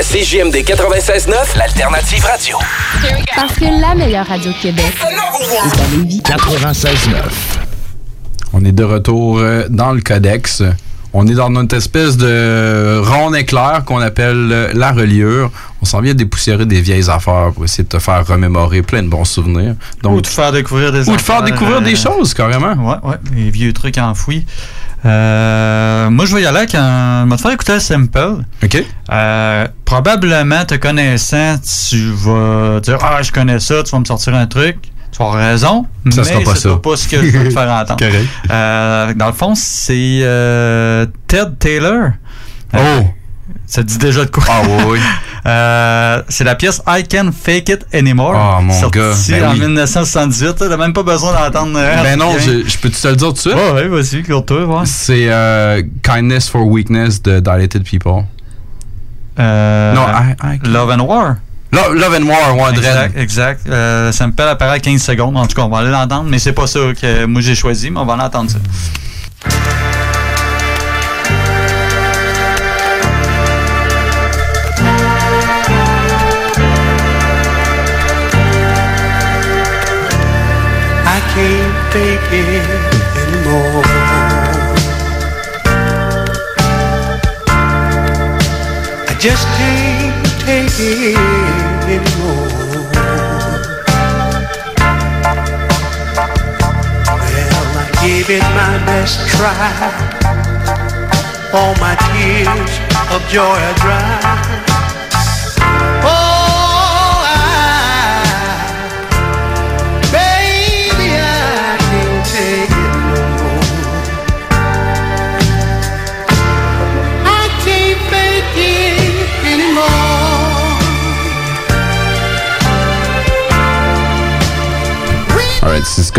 à CJMD 96.9, l'alternative radio. Parce que la meilleure radio de Québec est à Lévis. 96.9. On est de retour euh, dans le codex. On est dans notre espèce de ronde éclair qu'on appelle euh, la reliure. On s'en vient dépoussiérer des vieilles affaires pour essayer de te faire remémorer plein de bons souvenirs. Donc, ou de faire découvrir des Ou de faire découvrir des euh, choses, carrément. Ouais, ouais, les vieux trucs enfouis. Euh, moi, je vais y aller avec un. Je vais te faire écouter un sample. OK. Euh, probablement, te connaissant, tu vas dire Ah, je connais ça, tu vas me sortir un truc. Tu vas avoir raison, Ça mais sera pas c'est ça. pas ce que je veux te faire entendre. [laughs] Euh, dans le fond, c'est euh, Ted Taylor. Oh! Ça te dit déjà de quoi? Ah oui, oui. [laughs] Euh, c'est la pièce I Can't Fake It Anymore. Ah, mon gars, ben en oui. 1978. T'as même pas besoin d'entendre. euh, Ben non, je, je peux te le dire tout de suite? Ouais, ouais, vas-y, cours-toi, ouais. C'est euh, Kindness for Weakness de Dilated People. Euh, Non, I- I- Love and War. Love, Love and War, ouais, Exact, exact. Ça me fait apparaître à 15 secondes. En tout cas, on va aller l'entendre, mais c'est pas ça que moi j'ai choisi, mais on va l'entendre ça. Just can't take it anymore. Well, I gave it my best try. All my tears of joy are dry.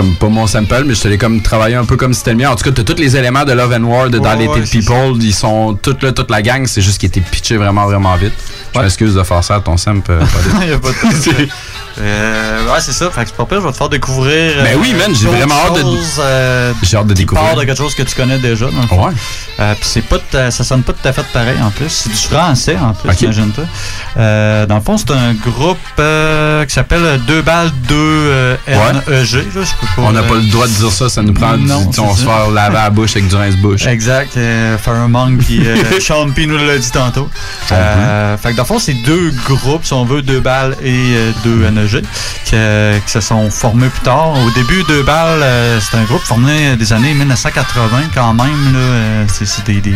Comme pas mon sample, mais je te l'ai comme travaillé un peu comme si c'était le mien. En tout cas, t'as tous les éléments de Love and War, de Ouais, c'est People, ils sont toute là, toute la gang, c'est juste qu'ils étaient pitchés vraiment, vraiment vite. Je m'excuse de faire ça à ton sample. euh, [laughs] y a pas de. [laughs] Euh, ouais, c'est ça. Fait que c'est pas pire, je vais te faire découvrir. Ben oui, man, j'ai vraiment hâte de- euh, J'ai hâte de découvrir. part de quelque chose que tu connais déjà. Dans le fond. Ouais. Euh, puis c'est pas ça sonne pas tout à fait pareil en plus. C'est du français en plus, Ok. imagine-toi. Euh, dans le fond, c'est un groupe euh, qui s'appelle Deux balles 2 euh, NEG. là, je peux pas, On n'a euh, pas le droit de dire ça, ça nous prend. Non, du- on se faire laver la bouche avec du rince-bouche. Exact. Euh, Firemonk puis euh, [laughs] Sean P nous l'a dit tantôt. Euh, fait que dans fond, c'est deux groupes, si on veut, deux balles et euh, deux NEG, qui, se sont formés plus tard. Au début, deux balles, euh, c'est un groupe formé des années 1980 quand même. là. Euh, c'est des, des,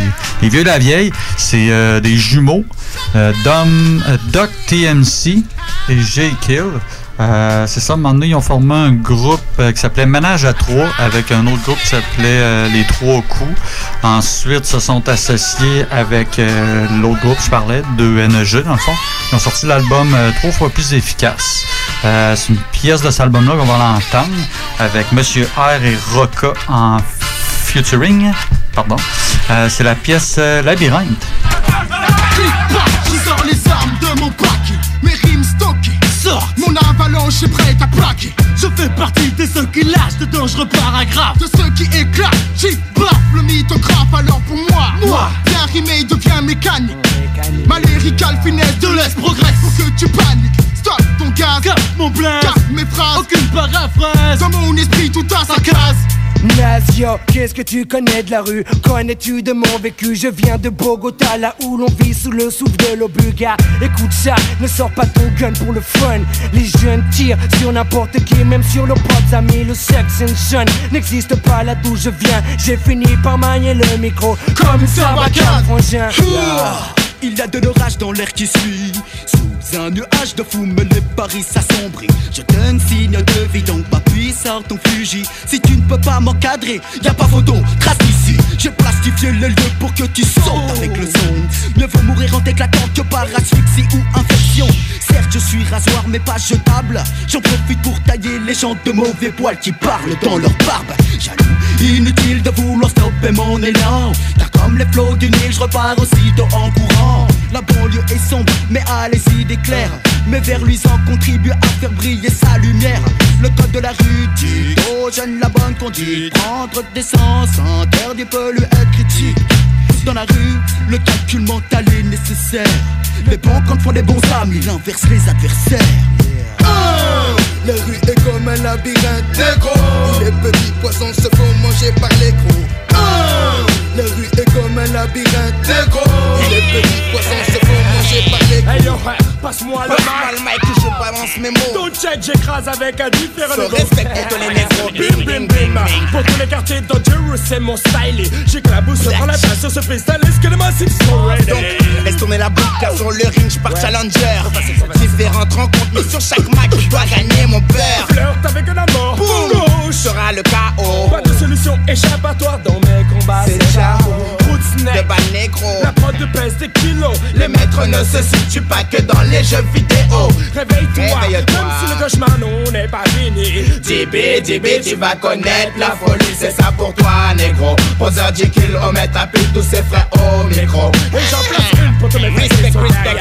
vieux de la vieille. C'est des jumeaux. Dom, Doc TMC et J Kill. Euh, c'est ça, à un moment donné, ils ont formé un groupe euh, qui s'appelait Ménage à trois avec un autre groupe qui s'appelait euh, Les Trois Coups. Ensuite, se sont associés avec l'autre groupe, je parlais, de NEG, dans le fond. Ils ont sorti l'album Trois fois plus efficace. C'est une pièce de cet album-là qu'on va l'entendre avec Monsieur R et Roca en featuring. Pardon. C'est la pièce Labyrinthe. Mon avalanche est prête à plaquer. Je fais partie de ceux qui lâchent de dangereux paragraphes. De ceux qui éclatent, j'y baffe le mythographe. Alors pour moi, moi, bien rimé devient mécanique. Ma lyricale finesse de l'Est progresse pour que tu paniques. Stop ton gaz, mon blast, mes phrases. Aucune paraphrase. Dans mon esprit, tout à sa case. Nazio, qu'est-ce que tu connais de la rue? Connais-tu de mon vécu? Je viens de Bogota, là où l'on vit sous le souffle de l'Obuga. Écoute ça, ne sors pas ton gun pour le fun. Les jeunes tirent sur n'importe qui, même sur leurs propres amis Le sex and son n'existe pas là d'où je viens. J'ai fini par manier le micro comme une sarbacane, frangin. Il y a de l'orage dans l'air qui suit. Sous un nuage de fumée, les paris s'assombrit Je donne signe de vie, donc sors ton fusil. Si tu ne peux pas m'encadrer, y a pas photo, trace ici J'ai plastifié le lieu pour que tu sautes avec le son. Mieux vaut mourir en t'éclatant que par asphyxie ou infection. Certes, je suis rasoir, mais pas jetable. J'en profite pour tailler les gens de mauvais poils qui parlent dans leur barbe. Jaloux, inutile de vouloir stopper mon élan. Car comme les flots du Nil, je repars aussitôt en courant La banlieue est sombre, mais allez-y d'éclair Mes vers luisants contribuent à faire briller sa lumière. Le code de la rue dit aux jeunes la bonne conduite. Prendre des sens, interdit peut lui être critique. Dans la rue, le calcul mental est nécessaire. Les bons comptes font les bons amis, il inverse les adversaires. La rue est comme un labyrinthe Où les petits poissons se font manger par les gros La rue est comme un labyrinthe négro les petits poissons se font manger par les gros Hey yo, passe-moi le Passe-moi mic, que je balance mes mots. Don't check, j'écrase avec un différent Se respecte pour tous les négros. Bim, bim, bim. Pour tous les quartiers dangereux, c'est mon style. J'éclabousse sur la place sur ce freestyle. Est-ce que les massifs sont ready? Donc, laisse tourner la boucle car sur le ring, je pars challenger. Différentes rencontres, mais sur chaque match, je dois gagner mon beurre. Flirte avec un amour. Boum, sera le chaos. Pas de solution échappatoire dans mes combats. La prod de pèse des kilos. Les maîtres ne se situent pas que dans les jeux vidéo. Réveille-toi, Réveille-toi. même si le cauchemar non n'est pas fini. DB, DB, tu vas connaître la folie, c'est ça pour toi, négro. Poseur 10 kilomètres, appelle tous ses frères au micro. Et j'en place une pour te mettre Respect, respect.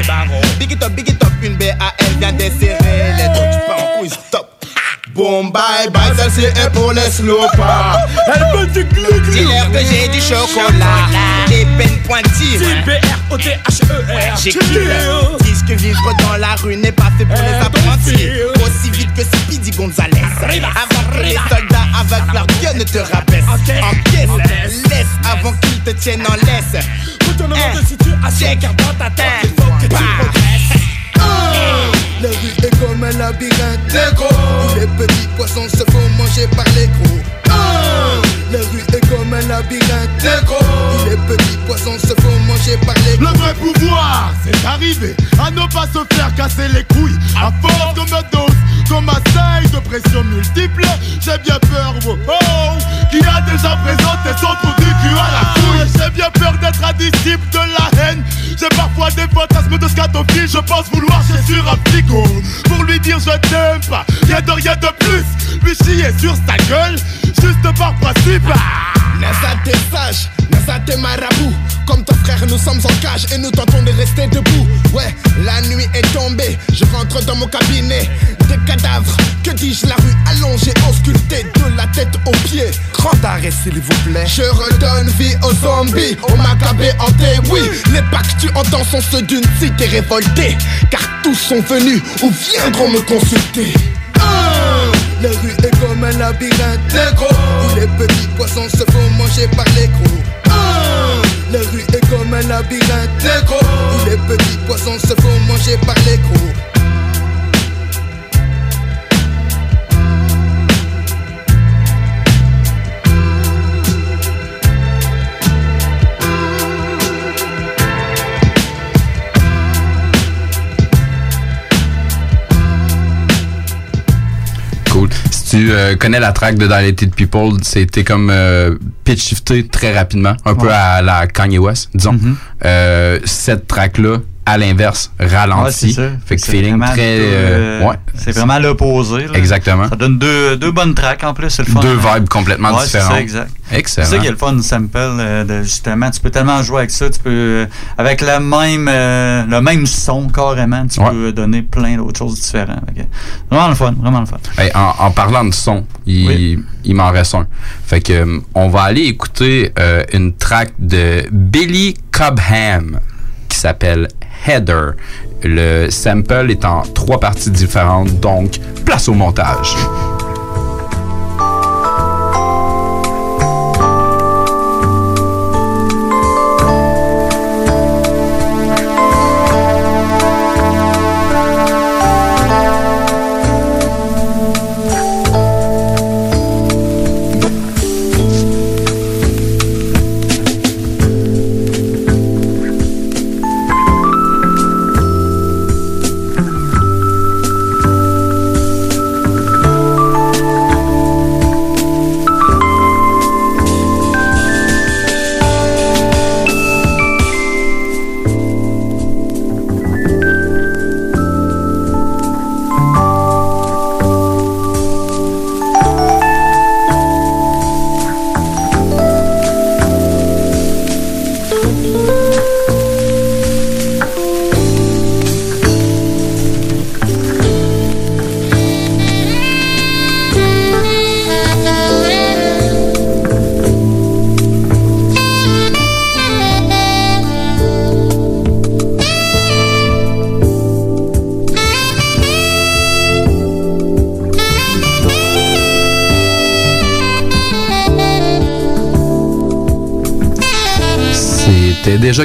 les barreaux. Big it up, big it up, une BAL vient desserrer les dos, tu pars en couille, stop. Boom, bye, bye, celle-ci est pour les slopers. Elle veut du glou Dis-leur que j'ai du chocolat, des peines pointillées. B-R-O-T-H-E-R. J'ai kill. Dis que vivre dans la rue n'est pas fait pour les apprentis. Aussi vite que Speedy Gonzalez. Avant que les soldats avec leur gueule ne te rabaissent. Encaisse, laisse avant qu'ils te tiennent en laisse. Retournement de situation, car dans ta tête, il faut que tu progresses. La rue est comme un labyrinthe. Où les petits poissons se font manger par les gros La rue est comme un labyrinthe négro Où les petits poissons se font manger par les Le vrai pouvoir, c'est d'arriver à ne pas se faire casser les couilles. À force de me dose, qu'on m'asseye de pression multiple. J'ai bien peur, oh, oh, qui a déjà présenté son trou du cul à la couille. J'ai bien peur d'être un disciple de la haine. J'ai parfois des fantasmes de scatophile. Je pense vouloir chez sur un psycho pour lui dire je t'aime pas. Rien de rien de plus. Lui chier sur sa gueule, juste par principe. Nasa t'es sage, Nasa t'es marabout. Comme ton frère nous sommes en cage et nous tentons de rester debout. Ouais, la nuit est tombée, je rentre dans mon cabinet. Des cadavres, que dis-je, la rue allongée, auscultée de la tête aux pieds. Grand arrêt s'il vous plaît. Je redonne vie aux zombies, aux macabées hantés Oui, les pas que tu entends sont ceux d'une cité révoltée. Car tous sont venus ou viendront me consulter la rue est comme un labyrinthe négro Où les petits poissons se font manger par les gros. La rue est comme un labyrinthe négro Où les petits poissons se font manger par les gros tu euh, connais la track de Dilated People, c'était comme euh, pitch shifté très rapidement, un peu à la Kanye West, disons. Euh, cette track-là, à l'inverse, Ouais, ça. fait que feeling vraiment très... euh, ouais. C'est vraiment l'opposé. Exactement. Ça donne deux, deux bonnes tracks en plus, c'est le fun. Deux vibes complètement Ouais, différentes. ça, exact. Excellent. C'est ça qui est le fun, sample, euh, de, justement. Tu peux tellement jouer avec ça. Tu peux, euh, avec le même, le même son, carrément, tu peux donner plein d'autres choses différentes. Vraiment le fun, vraiment le fun. Hey, en, en parlant de son, il, il m'en reste un. Fait que on va aller écouter une track de Billy Cobham qui s'appelle Header. Le sample est en trois parties différentes, donc place au montage.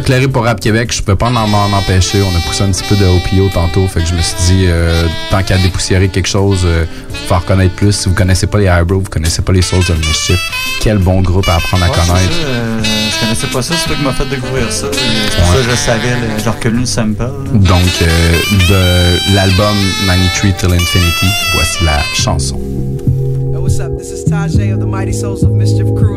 C'était déjà clairé pour Rap Québec, je peux pas m'en m'en empêcher. On a poussé un petit peu de OPO tantôt, fait que je me suis dit, euh, tant qu'à dépoussiérer quelque chose, euh, faire connaître plus. Si vous connaissez pas les Eyebrow, vous connaissez pas les Souls of Mischief, quel bon groupe à apprendre à Ouais, connaître. ça, euh, je connaissais pas ça, c'est toi qui m'as fait découvrir ça. C'est pour ça que je le savais, là, j'ai reconnu le sample. Donc, euh, de l'album 93 Till Infinity, voici la chanson. Yo, what's up? This is Tajay of the Mighty Souls of Mischief crew.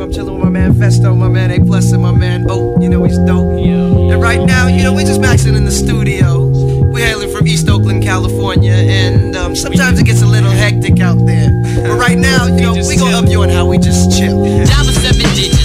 Man Festo, my man A Plus, and my man O. You know he's dope. And right now, you know, we're just maxing in the studio. We're hailing from East Oakland, California, and um, sometimes it gets a little hectic out there. But right now, you know, we gonna up you on how we just chill. Dollar seven digits,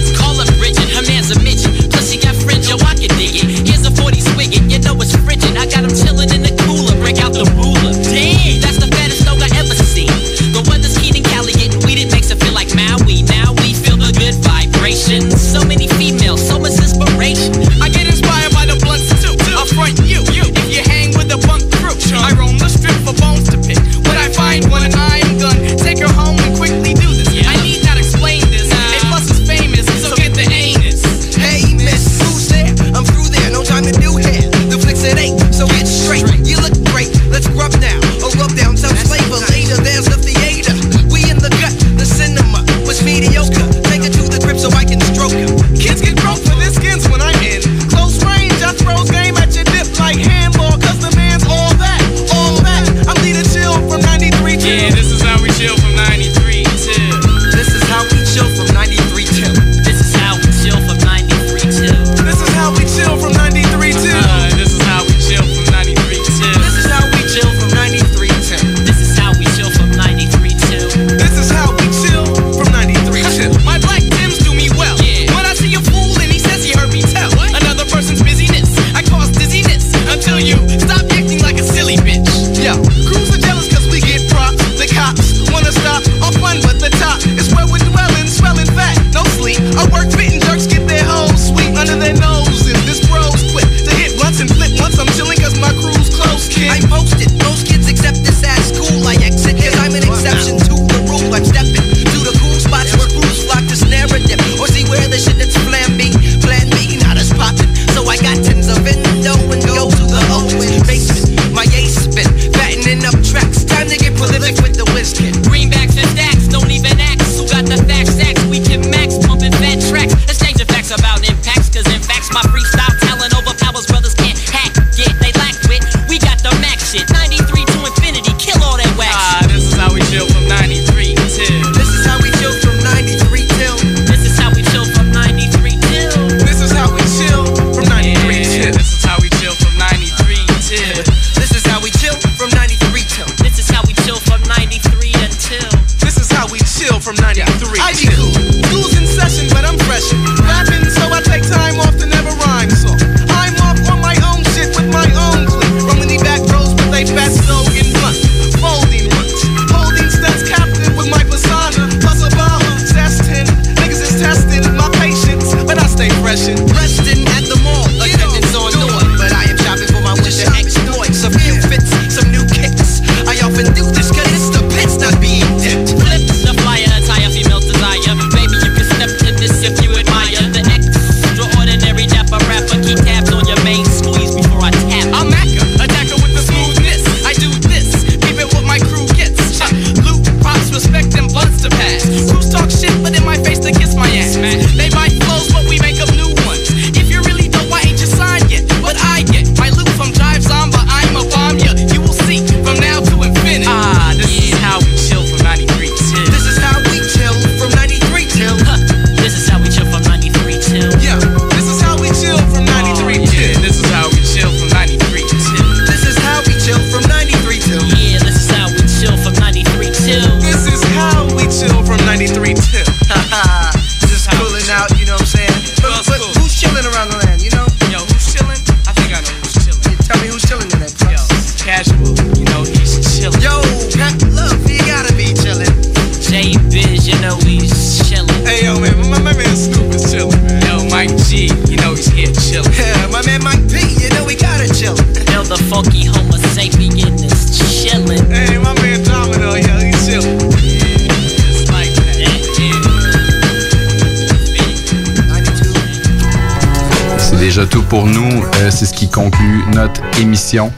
qui conclut notre émission.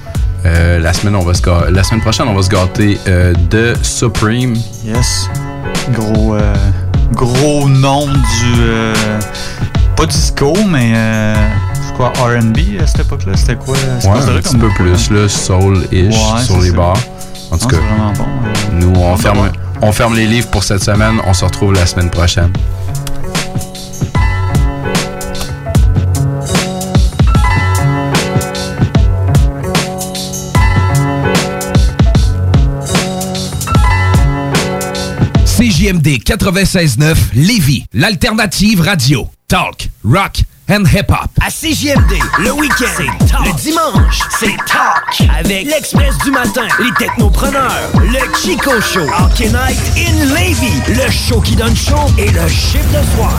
Euh, la, semaine, on va se la semaine prochaine, on va se gâter euh, de Supreme. Yes. Gros, euh, gros nom du. pas disco, mais. Quoi, RB à cette époque-là C'était quoi Ouais, un petit peu plus, là, soul-ish Ouais, sur les ça. bars. En tout Non, cas, bon. nous, on ferme, on ferme les livres pour cette semaine. On se retrouve la semaine prochaine. 96.9 Lévis, l'alternative radio. Talk, rock and hip-hop. À CJMD, le week-end, c'est talk. Le dimanche, c'est talk. Avec l'Express du matin, les technopreneurs, le Chico Show, Hockey Night in Levy, le show qui donne chaud et le chiffre de soir.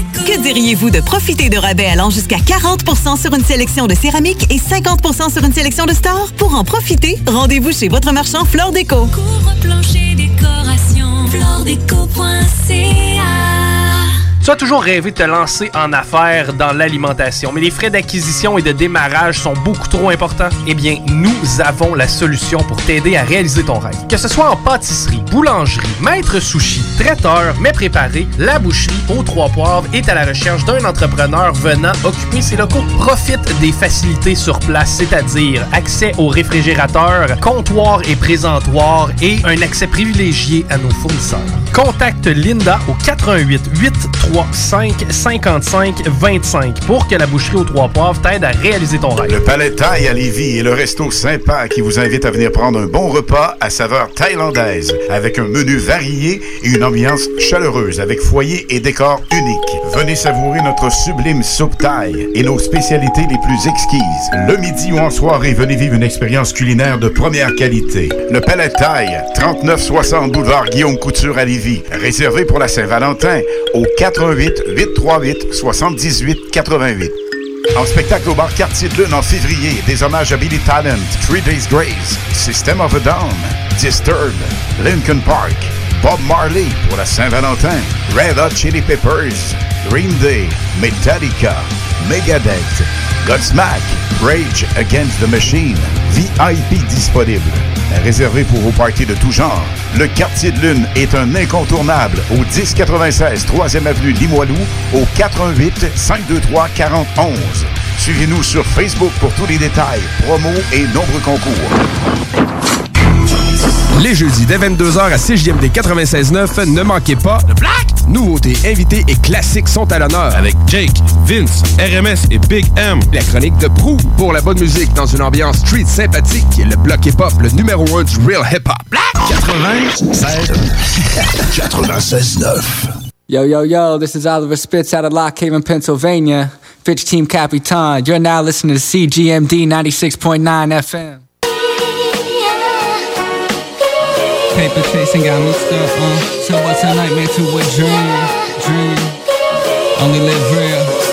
Que diriez-vous de profiter de rabais allant jusqu'à 40% sur une sélection de céramique et 50% sur une sélection de stores? Pour en profiter, rendez-vous chez votre marchand Flore Déco. Tu as toujours rêvé de te lancer en affaires dans l'alimentation, mais les frais d'acquisition et de démarrage sont beaucoup trop importants? Eh bien, nous avons la solution pour t'aider à réaliser ton rêve. Que ce soit en pâtisserie, boulangerie, maître sushi, traiteur, mets préparé, la boucherie aux trois poivres est à la recherche d'un entrepreneur venant occuper ses locaux. Profite des facilités sur place, c'est-à-dire accès au réfrigérateur, comptoir et présentoir et un accès privilégié à nos fournisseurs. Contacte Linda au 88 835 55 25 pour que la boucherie aux trois poivres t'aide à réaliser ton rêve. Le Palais Thaï à Lévis est le resto sympa qui vous invite à venir prendre un bon repas à saveur thaïlandaise avec un menu varié et une ambiance chaleureuse avec foyer et décor unique. Venez savourer notre sublime soupe thaï et nos spécialités les plus exquises. Le midi ou en soirée, venez vivre une expérience culinaire de première qualité. Le Palais Thaï, 3960 boulevard Guillaume Couture à Lévis. Réservé pour la Saint-Valentin au 88 838 78 88. En spectacle au bar Quartier de Lune en février, des hommages à Billy Talent, Three Days Grace, System of a Down, Disturbed, Lincoln Park, Bob Marley pour la Saint-Valentin, Red Hot Chili Peppers, Green Day, Metallica, Megadeth, Godsmack, Rage Against the Machine, VIP disponible. Réservé pour vos parties de tout genre, le Quartier de Lune est un incontournable au 1096 3e avenue Limoilou au 418 523 4011. Suivez-nous sur Facebook pour tous les détails, promos et nombreux concours. Les jeudis dès 22h à CJMD 96.9, ne manquez pas le Black! Nouveautés, invités et classiques sont à l'honneur avec Jake, Vince, RMS et Big M. La chronique de Prou pour la bonne musique dans une ambiance street sympathique. Le bloc hip-hop, le numéro 1 du real hip-hop. Black! 96 96.9 Yo, yo, yo, this is Oliver Spitz out of Lock Haven, Pennsylvania. Fitch Team Capitan. You're now listening to CGMD 96.9 FM. Paper chasing got me stuck uh. on. So what's a nightmare to a dream? Dream. Only live real.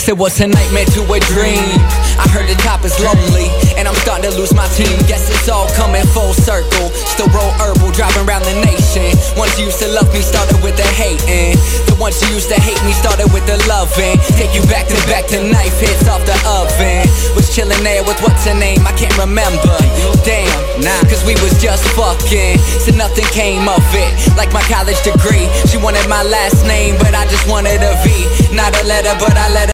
Said what's a nightmare to a dream I heard the top is lonely And I'm starting to lose my team. Guess it's all coming full circle. Still roll herbal, driving around the nation. Ones who used to love me started with the hating. The ones who used to hate me started with the loving. Take you back to back to knife hits off the oven. Was chilling there with what's her name, I can't remember. Damn, nah, cause we was just fucking. So nothing came of it. Like my college degree. She wanted my last name, but I just wanted a V. Not a letter, but I let her